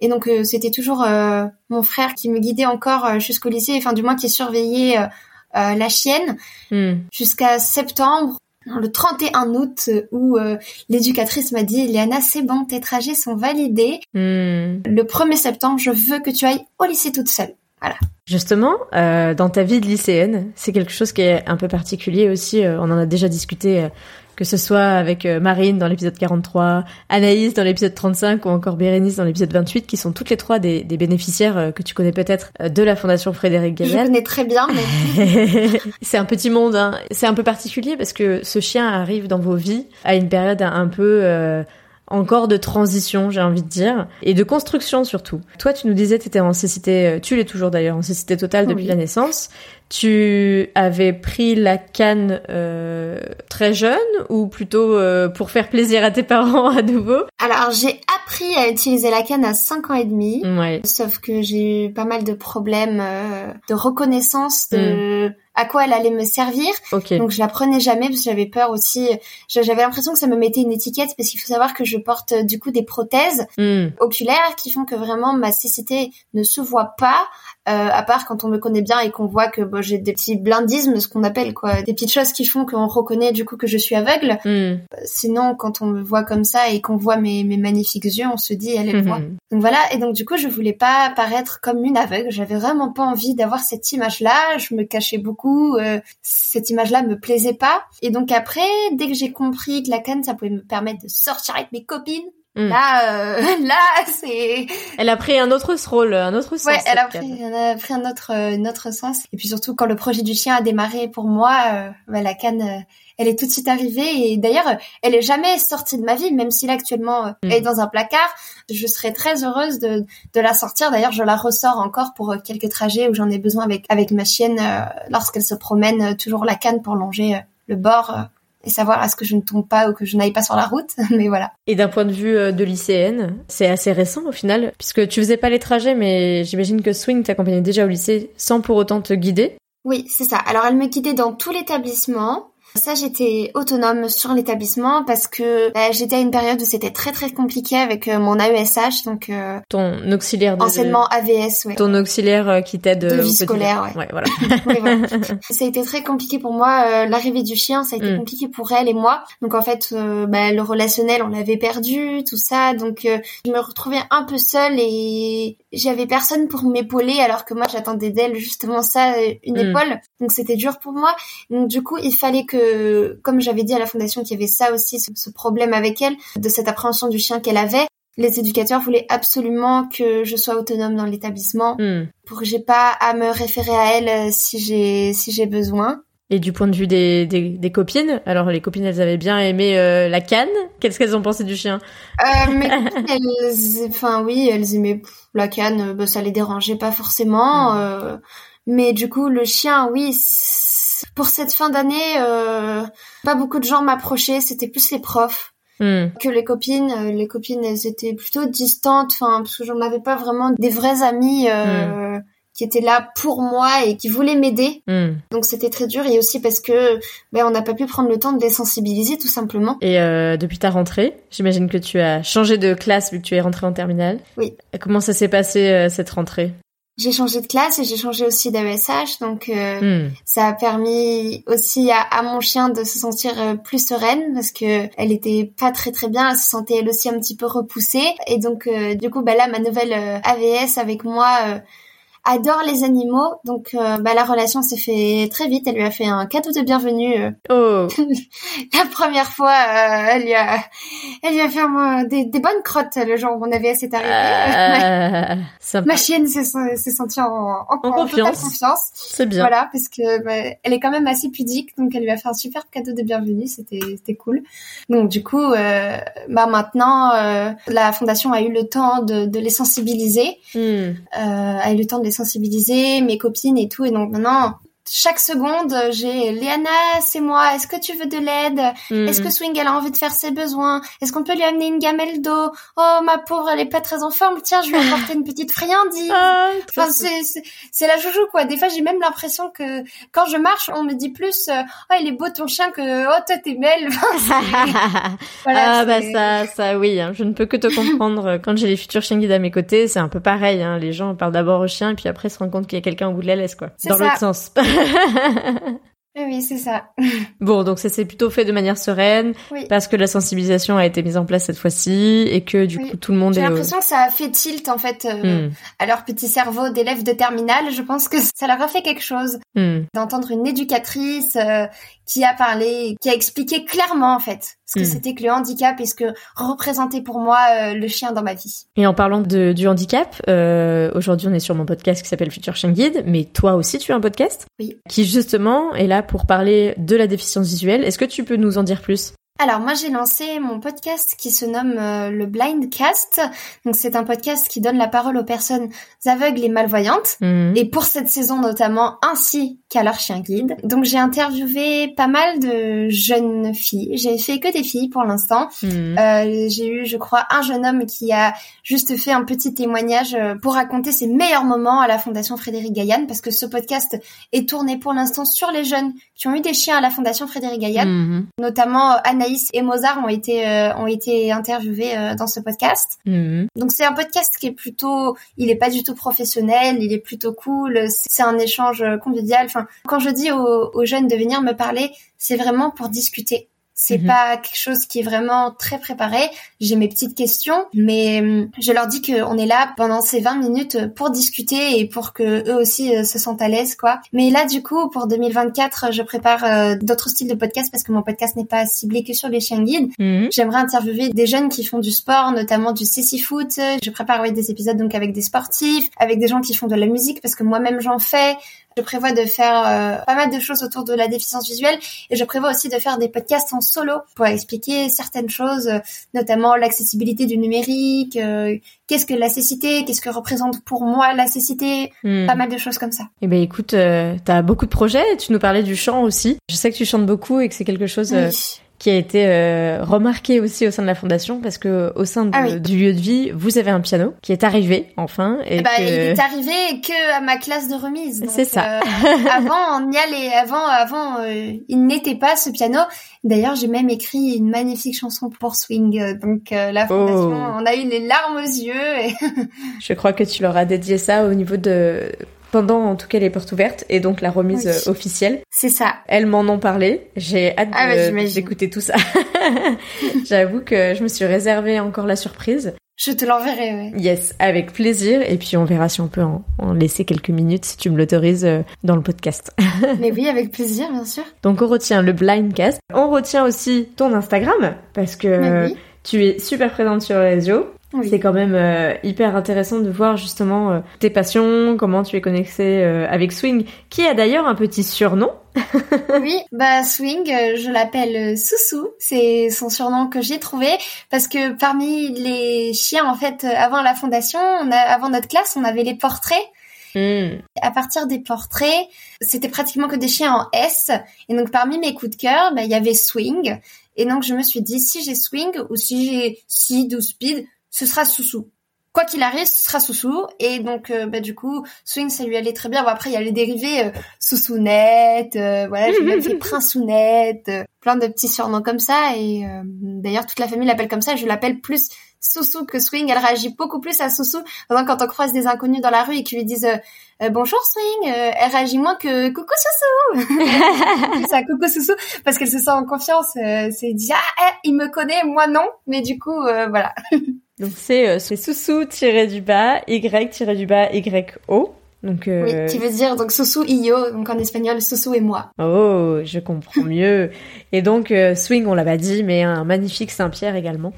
Et donc euh, c'était toujours euh, mon frère qui me guidait encore euh, jusqu'au lycée, enfin du moins qui surveillait la chienne hmm. jusqu'à septembre le 31 août où euh, l'éducatrice m'a dit Léana c'est bon tes trajets sont validés. Hmm. Le 1er septembre je veux que tu ailles au lycée toute seule. Voilà. Justement, euh, dans ta vie de lycéenne, c'est quelque chose qui est un peu particulier aussi. Euh, on en a déjà discuté, euh, que ce soit avec euh, Marine dans l'épisode 43, Anaïs dans l'épisode 35 ou encore Bérénice dans l'épisode 28, qui sont toutes les trois des, des bénéficiaires que tu connais peut-être de la Fondation Frédéric Je Gaillard. connais très bien, mais c'est un petit monde, hein. c'est un peu particulier parce que ce chien arrive dans vos vies à une période un, peu euh, encore de transition, j'ai envie de dire, et de construction surtout. Toi, tu nous disais, tu étais en cécité, euh, tu l'es toujours d'ailleurs, en cécité totale depuis Oui. la naissance. Tu avais pris la canne euh, très jeune ou plutôt euh, pour faire plaisir à tes parents à nouveau? Alors j'ai appris à utiliser la canne à 5 ans et demi. Ouais. Sauf que j'ai eu pas mal de problèmes euh, de reconnaissance de à quoi elle allait me servir. Ok. Donc je la prenais jamais parce que j'avais peur aussi. J'avais l'impression que ça me mettait une étiquette parce qu'il faut savoir que je porte euh, du coup des prothèses Hmm. oculaires qui font que vraiment ma cécité ne se voit pas. euh, à part quand on me connaît bien et qu'on voit que bon, j'ai des petits blindismes, ce qu'on appelle quoi, des petites choses qui font qu'on reconnaît du coup que je suis aveugle. Hmm. Sinon, quand on me voit comme ça et qu'on voit mes, mes magnifiques yeux, on se dit elle, elle voit. Mhm. Donc voilà, et donc du coup, je voulais pas paraître comme une aveugle. J'avais vraiment pas envie d'avoir cette image-là. Je me cachais beaucoup. Euh, cette image-là me plaisait pas. Et donc après, dès que j'ai compris que la canne, ça pouvait me permettre de sortir avec mes copines, Mm. là, euh, là, c'est Elle a pris un autre rôle, un autre sens. ouais, elle a pris, elle a pris un autre, euh, un autre sens. Et puis surtout, quand le projet du chien a démarré pour moi, euh, bah, la canne, euh, elle est tout de suite arrivée. Et d'ailleurs, euh, elle est jamais sortie de ma vie, même si là actuellement, euh, Mm. elle est dans un placard. Je serais très heureuse de, de la sortir. D'ailleurs, je la ressors encore pour euh, quelques trajets où j'en ai besoin avec avec ma chienne euh, lorsqu'elle se promène. euh, toujours la canne pour longer euh, le bord. Et savoir à ce que je ne tombe pas ou que je n'aille pas sur la route, mais voilà. Et d'un point de vue euh, de lycéenne, c'est assez récent au final, puisque tu faisais pas les trajets, mais j'imagine que Swing t'accompagnait déjà au lycée sans pour autant te guider. Oui, c'est ça. Alors elle me guidait dans tout l'établissement. Ça, j'étais autonome sur l'établissement parce que bah, j'étais à une période où c'était très très compliqué avec euh, mon AESH, donc euh, Ton auxiliaire de... enseignement AVS, ouais. Ton auxiliaire euh, qui t'aide De euh, vie scolaire, ouais. Ouais, voilà. Oui, voilà. ça a été très compliqué pour moi. euh, L'arrivée du chien, ça a été Mm. compliqué pour elle et moi. Donc en fait, euh, bah, le relationnel, on l'avait perdu, tout ça. Donc euh, je me retrouvais un peu seule et j'avais personne pour m'épauler, alors que moi j'attendais d'elle justement ça, une Mm. épaule. Donc c'était dur pour moi. Donc du coup, il fallait que, comme j'avais dit à la fondation qu'il y avait ça aussi, ce, ce problème avec elle, de cette appréhension du chien qu'elle avait. Les éducateurs voulaient absolument que je sois autonome dans l'établissement Hmm. pour que j'ai pas à me référer à elle euh, si j'ai si j'ai besoin. Et du point de vue des, des, des copines, alors les copines, elles avaient bien aimé euh, la canne. Qu'est-ce qu'elles ont pensé du chien? Euh, mais elles, enfin oui, elles aimaient pff, la canne, euh, bah, ça les dérangeait pas forcément. euh, mais du coup, le chien, oui. Pour cette fin d'année, euh, pas beaucoup de gens m'approchaient. C'était plus les profs Hmm. que les copines. Euh, Les copines, elles étaient plutôt distantes. Enfin, parce que j'en avais pas vraiment des vrais amis. Euh, qui étaient là pour moi et qui voulaient m'aider. Hmm. Donc c'était très dur et aussi parce que ben, on n'a pas pu prendre le temps de les sensibiliser tout simplement. Et euh, depuis ta rentrée, j'imagine que tu as changé de classe vu que tu es rentrée en terminale. Oui. Comment ça s'est passé euh, cette rentrée? J'ai changé de classe et j'ai changé aussi d'AESH, donc euh, Hmm. ça a permis aussi à, à mon chien de se sentir euh, plus sereine parce que elle était pas très très bien, elle se sentait elle aussi un petit peu repoussée et donc euh, du coup bah là ma nouvelle euh, AVS avec moi euh, adore les animaux donc euh, bah la relation s'est fait très vite, elle lui a fait un cadeau de bienvenue euh, Oh, la première fois, euh, elle lui a, elle lui a fait un- des, des bonnes crottes le jour où mon AVS est arrivé. Ma chienne s'est sentie en, en, en totale confiance. confiance. C'est bien. Voilà, parce que bah, elle est quand même assez pudique, donc elle lui a fait un super cadeau de bienvenue, c'était cool. Donc du coup, bah maintenant, la fondation a eu le temps de, de les sensibiliser, Hmm. a eu le temps de les sensibiliser, mes copines et tout, et donc maintenant. Chaque seconde, j'ai Léana, c'est moi. Est-ce que tu veux de l'aide? Hmm. est-ce que Swing, elle a envie de faire ses besoins? Est-ce qu'on peut lui amener une gamelle d'eau? Oh, ma pauvre, elle est pas très en forme. Tiens, je vais lui apporter une petite friandise. Ah, Enfin, c'est, la joujou, quoi. Des fois, j'ai même l'impression que quand je marche, on me dit plus euh, Oh, il est beau ton chien que Oh, toi, t'es belle. voilà, ah bah ça, ça oui, hein. je ne peux que te comprendre. Quand j'ai les futurs chiens guides à mes côtés, c'est un peu pareil. Hein. Les gens parlent d'abord au chien et puis après se rendent compte qu'il y a quelqu'un au bout de la laisse, quoi. C'est Dans l'autre sens. Oui, c'est ça. bon, donc ça s'est plutôt fait de manière sereine, oui. parce que la sensibilisation a été mise en place cette fois-ci, et que du Oui. coup tout le monde J'ai est... l'impression que ça a fait tilt en fait euh, Hmm, à leur petit cerveau d'élèves de terminale. Je pense que ça leur a fait quelque chose hmm. d'entendre une éducatrice euh, qui a parlé, qui a expliqué clairement en fait ce que Hmm. c'était que le handicap et ce que représentait pour moi euh, le chien dans ma vie. Et en parlant de, du handicap, euh, aujourd'hui on est sur mon podcast qui s'appelle Future Chien Guide, mais toi aussi tu as un podcast? Oui. qui justement est là pour parler de la déficience visuelle. Est-ce que tu peux nous en dire plus? Alors moi j'ai lancé mon podcast qui se nomme euh, le Blindcast. Donc c'est un podcast qui donne la parole aux personnes aveugles et malvoyantes. Hmm. Et pour cette saison notamment, ainsi qu'à leur chien guide. Donc j'ai interviewé pas mal de jeunes filles. J'ai fait que des filles pour l'instant. Hmm. Euh, j'ai eu, je crois, un jeune homme qui a juste fait un petit témoignage euh, pour raconter ses meilleurs moments à la Fondation Frédéric Gaillan, parce que ce podcast est tourné pour l'instant sur les jeunes qui ont eu des chiens à la Fondation Frédéric Gaillan. Mhm. Notamment euh, Anaïs et Mozart ont été euh, ont été interviewés euh, dans ce podcast. Mhm. Donc c'est un podcast qui est plutôt, il est pas du tout professionnel, il est plutôt cool, c'est un échange euh, convivial. Enfin, quand je dis aux, aux jeunes de venir me parler, c'est vraiment pour discuter. C'est Mhm. pas quelque chose qui est vraiment très préparé. J'ai mes petites questions, mais hum, je leur dis qu'on est là pendant ces 20 minutes pour discuter et pour que eux aussi euh, se sentent à l'aise, quoi. Mais là, du coup, pour 2024, je prépare euh, d'autres styles de podcasts parce que mon podcast n'est pas ciblé que sur les chiens guides. Mhm. J'aimerais interviewer des jeunes qui font du sport, notamment du CC foot. Je prépare des épisodes donc avec des sportifs, avec des gens qui font de la musique parce que moi-même j'en fais. Je prévois de faire euh, pas mal de choses autour de la déficience visuelle et je prévois aussi de faire des podcasts en solo pour expliquer certaines choses, euh, notamment l'accessibilité du numérique, euh, qu'est-ce que la cécité, qu'est-ce que représente pour moi la cécité, Hmm. pas mal de choses comme ça. Eh ben écoute, euh, t'as beaucoup de projets. Tu nous parlais du chant aussi. Je sais que tu chantes beaucoup et que c'est quelque chose euh, Oui. Qui a été euh, remarqué aussi au sein de la fondation parce que au sein de- Ah oui. du lieu de vie, vous avez un piano qui est arrivé enfin et Bah, que... il est arrivé que à ma classe de remise. C'est ça. euh, avant, on y allait. Avant, avant, euh, il n'était pas ce piano. D'ailleurs, j'ai même écrit une magnifique chanson pour Swing. Donc, la fondation, Oh. on a eu les larmes aux yeux. Et... Je crois que tu leur as dédié ça au niveau de pendant en tout cas les portes ouvertes et donc la remise Oui. euh, officielle. C'est ça. Elles m'en ont parlé. J'ai hâte Ah bah, d'écouter tout ça. J'avoue que je me suis réservé encore la surprise. Je te l'enverrai. Ouais. Yes, avec plaisir. Et puis on verra si on peut en, en laisser quelques minutes si tu me l'autorises euh, dans le podcast. Mais oui, avec plaisir, bien sûr. Donc on retient le blindcast. On retient aussi ton Instagram parce que oui. tu es super présente sur les réseaux. Oui. C'est quand même euh, hyper intéressant de voir justement euh, tes passions, comment tu es connecté euh, avec Swing, qui a d'ailleurs un petit surnom. Oui, bah Swing, euh, je l'appelle euh, Soussou, c'est son surnom que j'ai trouvé parce que parmi les chiens en fait euh, avant la fondation, on a, avant notre classe, on avait les portraits. Hmm. À partir des portraits, c'était pratiquement que des chiens en S et donc parmi mes coups de cœur, bah, il y avait Swing et donc je me suis dit si j'ai Swing ou si j'ai Seed ou Speed, ce sera Soussou. Quoi qu'il arrive, ce sera Soussou. Et donc, euh, bah, du coup, Swing, ça lui allait très bien. Bon, après, il y a les dérivés, euh, Soussounette, euh, voilà, j'ai même fait Princeounette, euh, plein de petits surnoms comme ça. Et euh, d'ailleurs, toute la famille l'appelle comme ça. Je l'appelle plus Soussou que Swing. Elle réagit beaucoup plus à Soussou. Exemple, quand on croise des inconnus dans la rue et qu'ils lui disent euh, Bonjour Swing euh, elle réagit moins que Coucou Soussou C'est un Coucou Soussou parce qu'elle se sent en confiance. Euh, c'est dit Ah, eh, il me connaît, moi non. Mais du coup, euh, voilà. Donc c'est euh, Soussou tiré du bas Y tiré du bas Y O. Donc euh, Oui, qui veut dire donc Soussou Io, donc en espagnol Soussou et moi. oh je comprends mieux. Et donc euh, Swing on l'a pas dit mais un magnifique Saint-Pierre également.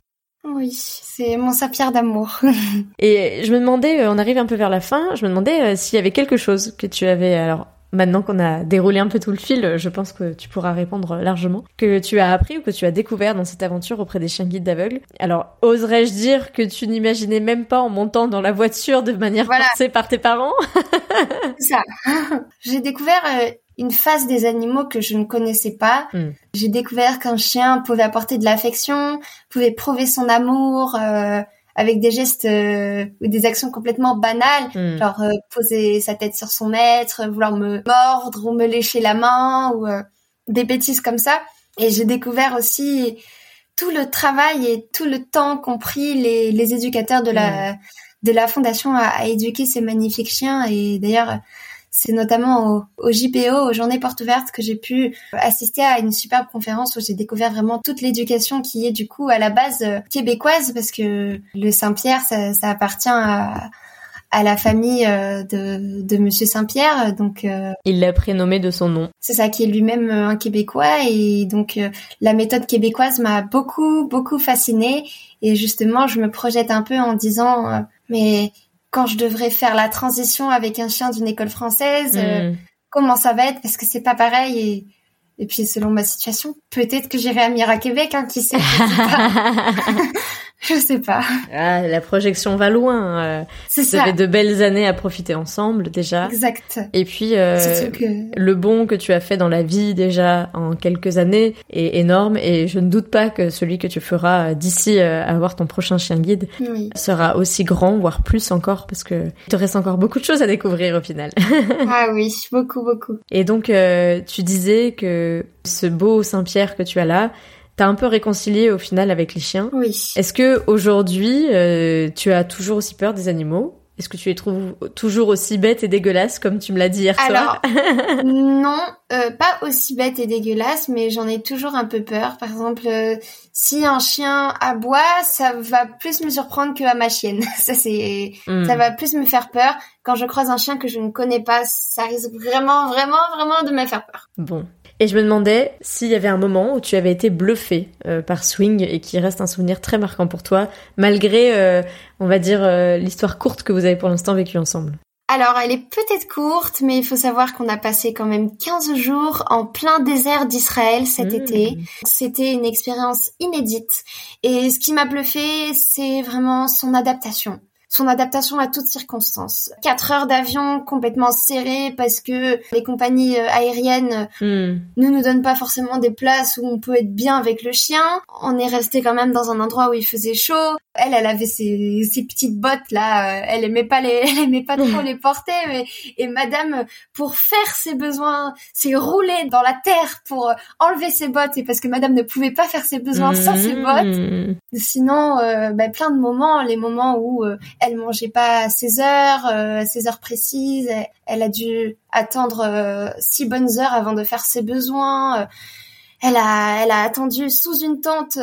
Oui, c'est mon sapierre d'amour. Et je me demandais, euh, on arrive un peu vers la fin, je me demandais s'il y avait quelque chose que tu avais, alors maintenant qu'on a déroulé un peu tout le fil, je pense que tu pourras répondre largement, que tu as appris ou que tu as découvert dans cette aventure auprès des chiens guides d'aveugles. Alors, oserais-je dire que tu n'imaginais même pas en montant dans la voiture de manière Voilà. forcée par tes parents? C'est ça. J'ai découvert euh, une face des animaux que je ne connaissais pas. Hmm. J'ai découvert qu'un chien pouvait apporter de l'affection, pouvait prouver son amour euh, avec des gestes euh, ou des actions complètement banales. Hmm. genre euh, poser sa tête sur son maître, vouloir me mordre ou me lécher la main ou euh, des bêtises comme ça. Et j'ai découvert aussi tout le travail et tout le temps qu'ont pris les, les éducateurs de la de la fondation à, à éduquer ces magnifiques chiens. Et d'ailleurs, c'est notamment au, au, JPO, aux Journées Portes Ouvertes, que j'ai pu assister à une superbe conférence où j'ai découvert vraiment toute l'éducation qui est du coup à la base euh, québécoise, parce que le Saint-Pierre, ça, ça, appartient à, à la famille euh, de, de Monsieur Saint-Pierre, donc euh, il l'a prénommé de son nom. C'est ça, qui est lui-même un Québécois, et donc la méthode québécoise m'a beaucoup beaucoup fascinée, et justement je me projette un peu en disant mais quand je devrais faire la transition avec un chien d'une école française, euh, hmm. comment ça va être? Parce que c'est pas pareil et et puis selon ma situation, peut-être que j'irai à Mira Québec, hein, qui sait. Je sais pas. Ah, la projection va loin. Euh, c'est ça. Vous avez de belles années à profiter ensemble déjà. Exact. Et puis euh, le bon que tu as fait dans la vie déjà en quelques années est énorme et je ne doute pas que celui que tu feras d'ici euh, à avoir ton prochain chien guide sera aussi grand, voire plus encore, parce que il te reste encore beaucoup de choses à découvrir au final. ah oui, beaucoup, beaucoup. Et donc euh, tu disais que ce beau Saint-Pierre que tu as là, T'as un peu réconcilié au final avec les chiens. Oui. Est-ce que aujourd'hui, euh, tu as toujours aussi peur des animaux? Est-ce que tu les trouves toujours aussi bêtes et dégueulasses comme tu me l'as dit hier soir? Alors, non, euh, pas aussi bêtes et dégueulasses, mais j'en ai toujours un peu peur. Par exemple, euh, si un chien aboie, ça va plus me surprendre que à ma chienne. ça c'est, hmm. ça va plus me faire peur. Quand je croise un chien que je ne connais pas, ça risque vraiment, vraiment, vraiment de me faire peur. Bon, et je me demandais s'il y avait un moment où tu avais été bluffé euh, par Swing et qui reste un souvenir très marquant pour toi, malgré, euh, on va dire, euh, l'histoire courte que vous avez pour l'instant vécue ensemble. Alors, elle est peut-être courte, mais il faut savoir qu'on a passé quand même 15 jours en plein désert d'Israël cet mmh. été. C'était une expérience inédite. Et ce qui m'a bluffé, c'est vraiment son adaptation son adaptation à toutes circonstances. Quatre heures d'avion complètement serrées parce que les compagnies euh, aériennes hmm. ne nous donnent pas forcément des places où on peut être bien avec le chien. On est resté quand même dans un endroit où il faisait chaud. Elle, elle avait ses, ses petites bottes là. Euh, elle aimait pas les, elle aimait pas trop les porter. Mais, et Madame, pour faire ses besoins, s'est roulée dans la terre pour enlever ses bottes et parce que Madame ne pouvait pas faire ses besoins sans ses bottes. Sinon, euh, bah, plein de moments, les moments où elle mangeait pas à ses heures, euh, ses heures précises. Elle, a dû attendre euh, six bonnes heures avant de faire ses besoins. Euh, elle a, elle a attendu sous une tente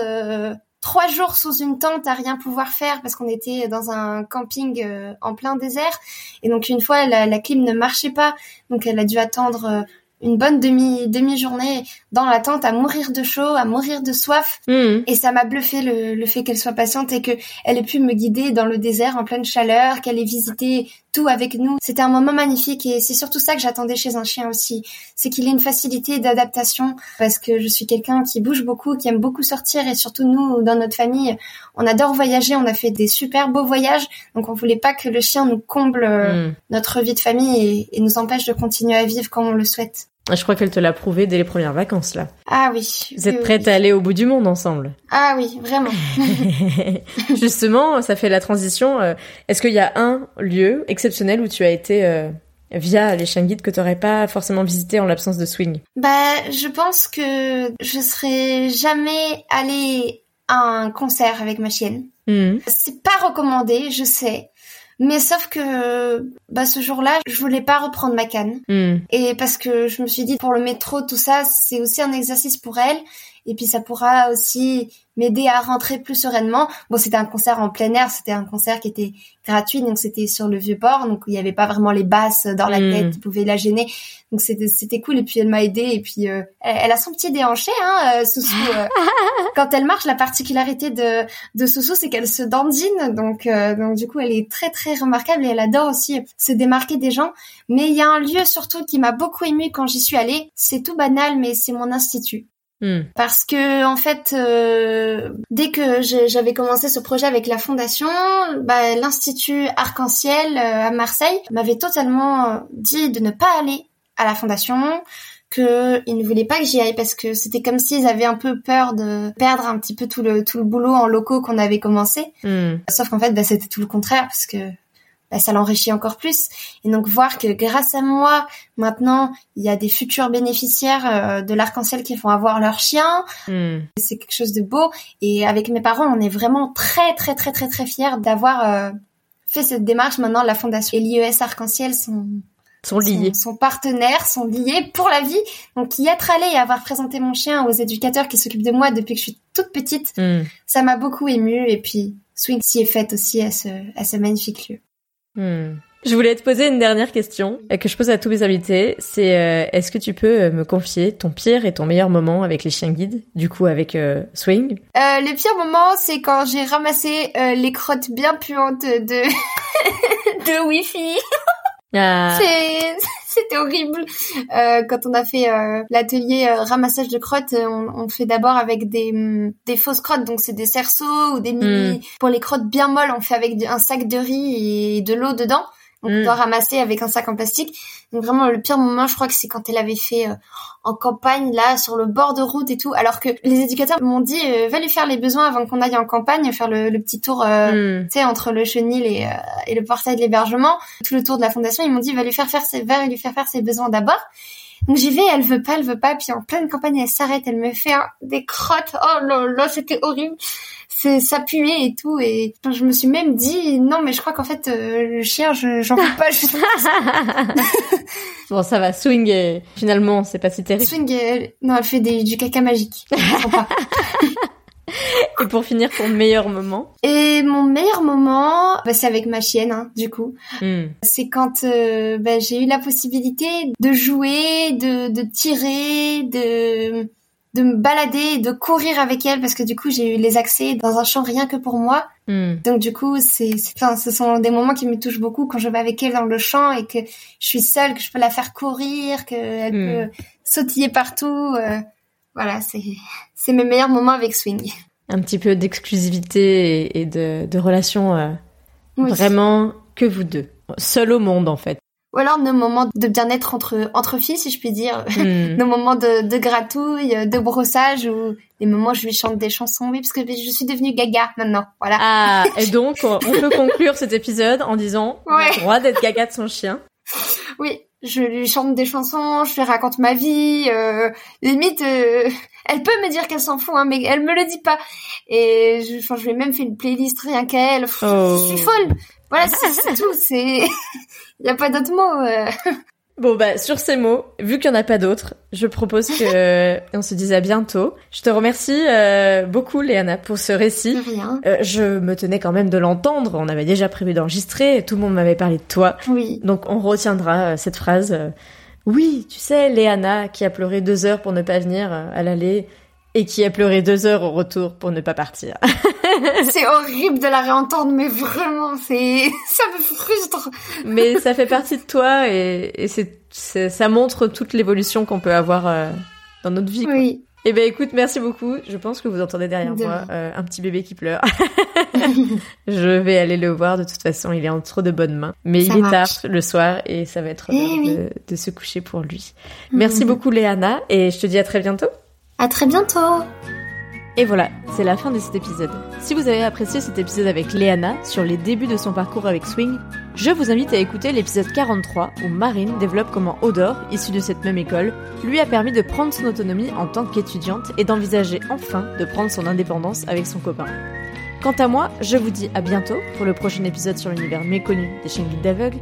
trois jours sous une tente à rien pouvoir faire parce qu'on était dans un camping en plein désert. Et donc une fois, la, la, clim ne marchait pas, donc elle a dû attendre une bonne demi demi journée dans la tente à mourir de chaud, à mourir de soif. Hmm. Et ça m'a bluffé le, le fait qu'elle soit patiente et que elle ait pu me guider dans le désert en pleine chaleur, qu'elle ait visité tout avec nous. C'était un moment magnifique et c'est surtout ça que j'attendais chez un chien aussi. C'est qu'il ait une facilité d'adaptation parce que je suis quelqu'un qui bouge beaucoup, qui aime beaucoup sortir et surtout nous, dans notre famille, on adore voyager. On a fait des super beaux voyages. Donc on voulait pas que le chien nous comble euh, hmm. notre vie de famille et, et nous empêche de continuer à vivre comme on le souhaite. Je crois qu'elle te l'a prouvé dès les premières vacances là. Ah oui. Vous êtes prête à aller au bout du monde ensemble. Ah oui, vraiment. Justement, ça fait la transition. Euh, est-ce qu'il y a un lieu exceptionnel où tu as été euh, via les chiens guides que tu n'aurais pas forcément visité en l'absence de swing? Bah, je pense que je serais jamais allée à un concert avec ma chienne. Hmm. C'est pas recommandé, je sais. Mais sauf que bah ce jour-là, je voulais pas reprendre ma canne. Hmm. Et parce que je me suis dit pour le métro tout ça, c'est aussi un exercice pour elle et puis ça pourra aussi m'aider à rentrer plus sereinement. Bon, c'était un concert en plein air, c'était un concert qui était gratuit, donc c'était sur le vieux port, donc il n'y avait pas vraiment les basses dans la hmm. tête qui pouvaient la gêner. Donc c'était c'était cool et puis elle m'a aidée et puis euh, elle, a son petit déhanché, hein, euh, Soussou. Euh. quand elle marche, la particularité de de Soussou, c'est qu'elle se dandine, donc donc du coup elle est très très remarquable et elle adore aussi se démarquer des gens. Mais il y a un lieu surtout qui m'a beaucoup émue quand j'y suis allée. C'est tout banal, mais c'est mon institut. Hmm. Parce que en fait, euh, dès que j'avais commencé ce projet avec la fondation, bah, l'institut Arc-en-Ciel euh, à Marseille m'avait totalement euh, dit de ne pas aller à la fondation, qu'ils ne voulaient pas que j'y aille parce que c'était comme s'ils avaient un peu peur de perdre un petit peu tout le tout le boulot en locaux qu'on avait commencé. Hmm. Sauf qu'en fait, bah, c'était tout le contraire parce que bah, ça l'enrichit encore plus. Et donc voir que grâce à moi, maintenant, il y a des futurs bénéficiaires euh, de l'arc-en-ciel qui vont avoir leur chien, hmm. c'est quelque chose de beau. Et avec mes parents, on est vraiment très très très très très fiers d'avoir euh, fait cette démarche. Maintenant, la fondation et l'IES Arc-en-ciel sont sont liés. Son, partenaire sont liés pour la vie. Donc y être allé et avoir présenté mon chien aux éducateurs qui s'occupent de moi depuis que je suis toute petite, Hmm. ça m'a beaucoup émue. Et puis Swing s'y est faite aussi à ce, à ce magnifique lieu. Hmm. Je voulais te poser une dernière question euh, que je pose à tous mes invités. C'est euh, est-ce que tu peux euh, me confier ton pire et ton meilleur moment avec les chiens guides, du coup avec Swing? Le pire moment, c'est quand j'ai ramassé les crottes bien puantes de de Wi-Fi. Ah, C'est- C'était horrible. Euh, quand on a fait euh, l'atelier euh, ramassage de crottes, euh, on, on fait d'abord avec des, hum, des fausses crottes, donc c'est des cerceaux ou des mini. Pour les crottes bien molles, on fait avec un sac de riz et de l'eau dedans. Mm. on doit ramasser avec un sac en plastique. Donc vraiment le pire moment, je crois que c'est quand elle avait fait euh, en campagne là sur le bord de route et tout. Alors que les éducateurs m'ont dit euh, va lui faire les besoins avant qu'on aille en campagne, faire le, le petit tour. euh, hmm. tu sais, entre le chenil et, euh, et le portail de l'hébergement, tout le tour de la fondation, ils m'ont dit, va lui faire faire ses, va lui faire faire ses besoins d'abord. Donc j'y vais, elle veut pas, elle veut pas, puis en pleine campagne, elle s'arrête, elle me fait hein, des crottes. Oh là là, c'était horrible. C'est, ça puait et tout, et enfin, je me suis même dit, non, mais je crois qu'en fait, euh, le chien, je, j'en peux pas, je bon, ça va, Swing et finalement, c'est pas si terrible. swing, non, elle fait des, du caca magique. Et pour finir, ton meilleur moment Et mon meilleur moment, bah, c'est avec ma chienne, hein, du coup. Hmm. C'est quand euh, bah, j'ai eu la possibilité de jouer, de, de tirer, de de me balader, de courir avec elle parce que du coup j'ai eu les accès dans un champ rien que pour moi. Hmm. Donc du coup c'est, enfin, ce sont des moments qui me touchent beaucoup quand je vais avec elle dans le champ et que je suis seule, que je peux la faire courir, qu'elle Hmm. peut sautiller partout. euh, voilà, c'est c'est mes meilleurs moments avec Swing. Un petit peu d'exclusivité et, et de, de relations euh, Oui. vraiment que vous deux. Seul au monde, en fait. Ou alors nos moments de bien-être entre entre filles si je puis dire. Hmm. nos moments de, de gratouille, de brossage ou des moments où je lui chante des chansons. Oui, parce que je suis devenue gaga maintenant. Voilà. Ah, et donc, on peut conclure cet épisode en disant on a Ouais. le droit d'être gaga de son chien. Oui, je lui chante des chansons, je lui raconte ma vie. Euh, limite, euh, elle peut me dire qu'elle s'en fout, hein, mais elle me le dit pas. Et je, enfin, je lui ai même fait une playlist rien qu'à elle. Oh. Je suis folle. Voilà, c'est tout. C'est, il y a pas d'autres mots. euh. Bon, bah, sur ces mots, vu qu'il n'y en a pas d'autres, je propose que on se dise à bientôt. Je te remercie euh, beaucoup, Léana, pour ce récit. Rien. Euh, je me tenais quand même de l'entendre. On avait déjà prévu d'enregistrer tout le monde m'avait parlé de toi. Oui. Donc on retiendra euh, cette phrase. euh, oui, tu sais, Léana qui a pleuré deux heures pour ne pas venir à l'aller et qui a pleuré deux heures au retour pour ne pas partir. C'est horrible de la réentendre, mais vraiment, c'est, ça me frustre. Mais ça fait partie de toi et, et c'est, c'est- ça montre toute l'évolution qu'on peut avoir euh, dans notre vie. quoi. Oui. Eh ben écoute, merci beaucoup. Je pense que vous entendez derrière De moi euh, un petit bébé qui pleure. Je vais aller le voir de toute façon, il est en trop de bonnes mains. Mais Ça il est tard le soir et ça va être Eh l'heure oui. de, de se coucher pour lui. Merci Mhm. beaucoup Léana et je te dis à très bientôt. À très bientôt. Et voilà, c'est la fin de cet épisode. Si vous avez apprécié cet épisode avec Léana sur les débuts de son parcours avec Swing, je vous invite à écouter l'épisode 43 où Marine développe comment Odor, issue de cette même école, lui a permis de prendre son autonomie en tant qu'étudiante et d'envisager enfin de prendre son indépendance avec son copain. Quant à moi, je vous dis à bientôt pour le prochain épisode sur l'univers méconnu des chiens guides d'aveugles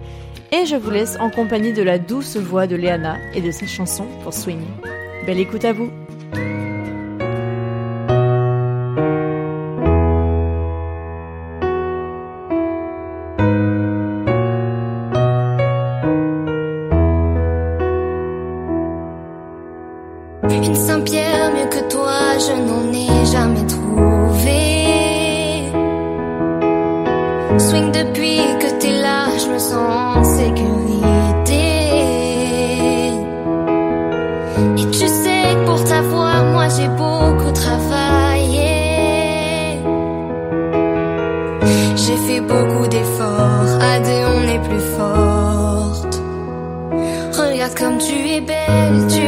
et je vous laisse en compagnie de la douce voix de Léana et de sa chanson pour Swing. Belle écoute à vous! Depuis que t'es là, je me sens en sécurité. Et tu sais que pour t'avoir, moi j'ai beaucoup travaillé. J'ai fait beaucoup d'efforts, à on est plus fortes. Regarde comme tu es belle, tu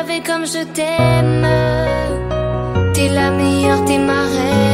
savais comme je t'aime, t'es la meilleure, t'es ma reine.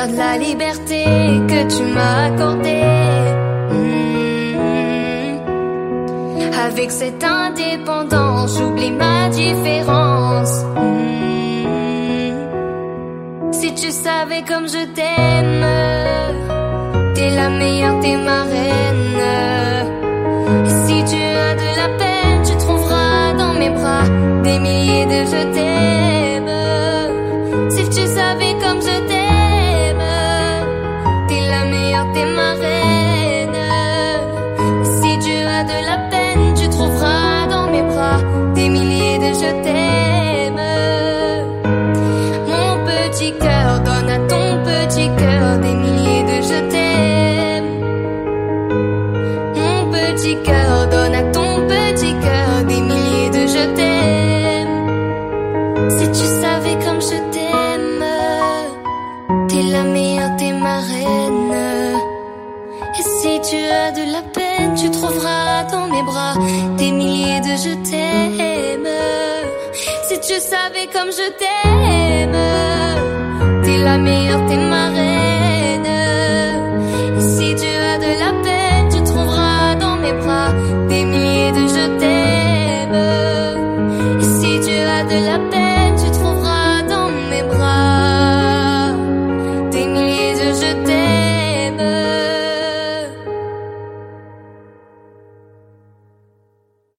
regarde la liberté que tu m'as accordée. Hmm. Avec cette indépendance, j'oublie ma différence. Hmm. Si tu savais comme je t'aime, t'es la meilleure, t'es ma reine. Si tu as de la peine, tu trouveras dans mes bras des milliers de je t'aime. des milliers de je t'aime. Si tu savais comme je t'aime, t'es la meilleure, t'es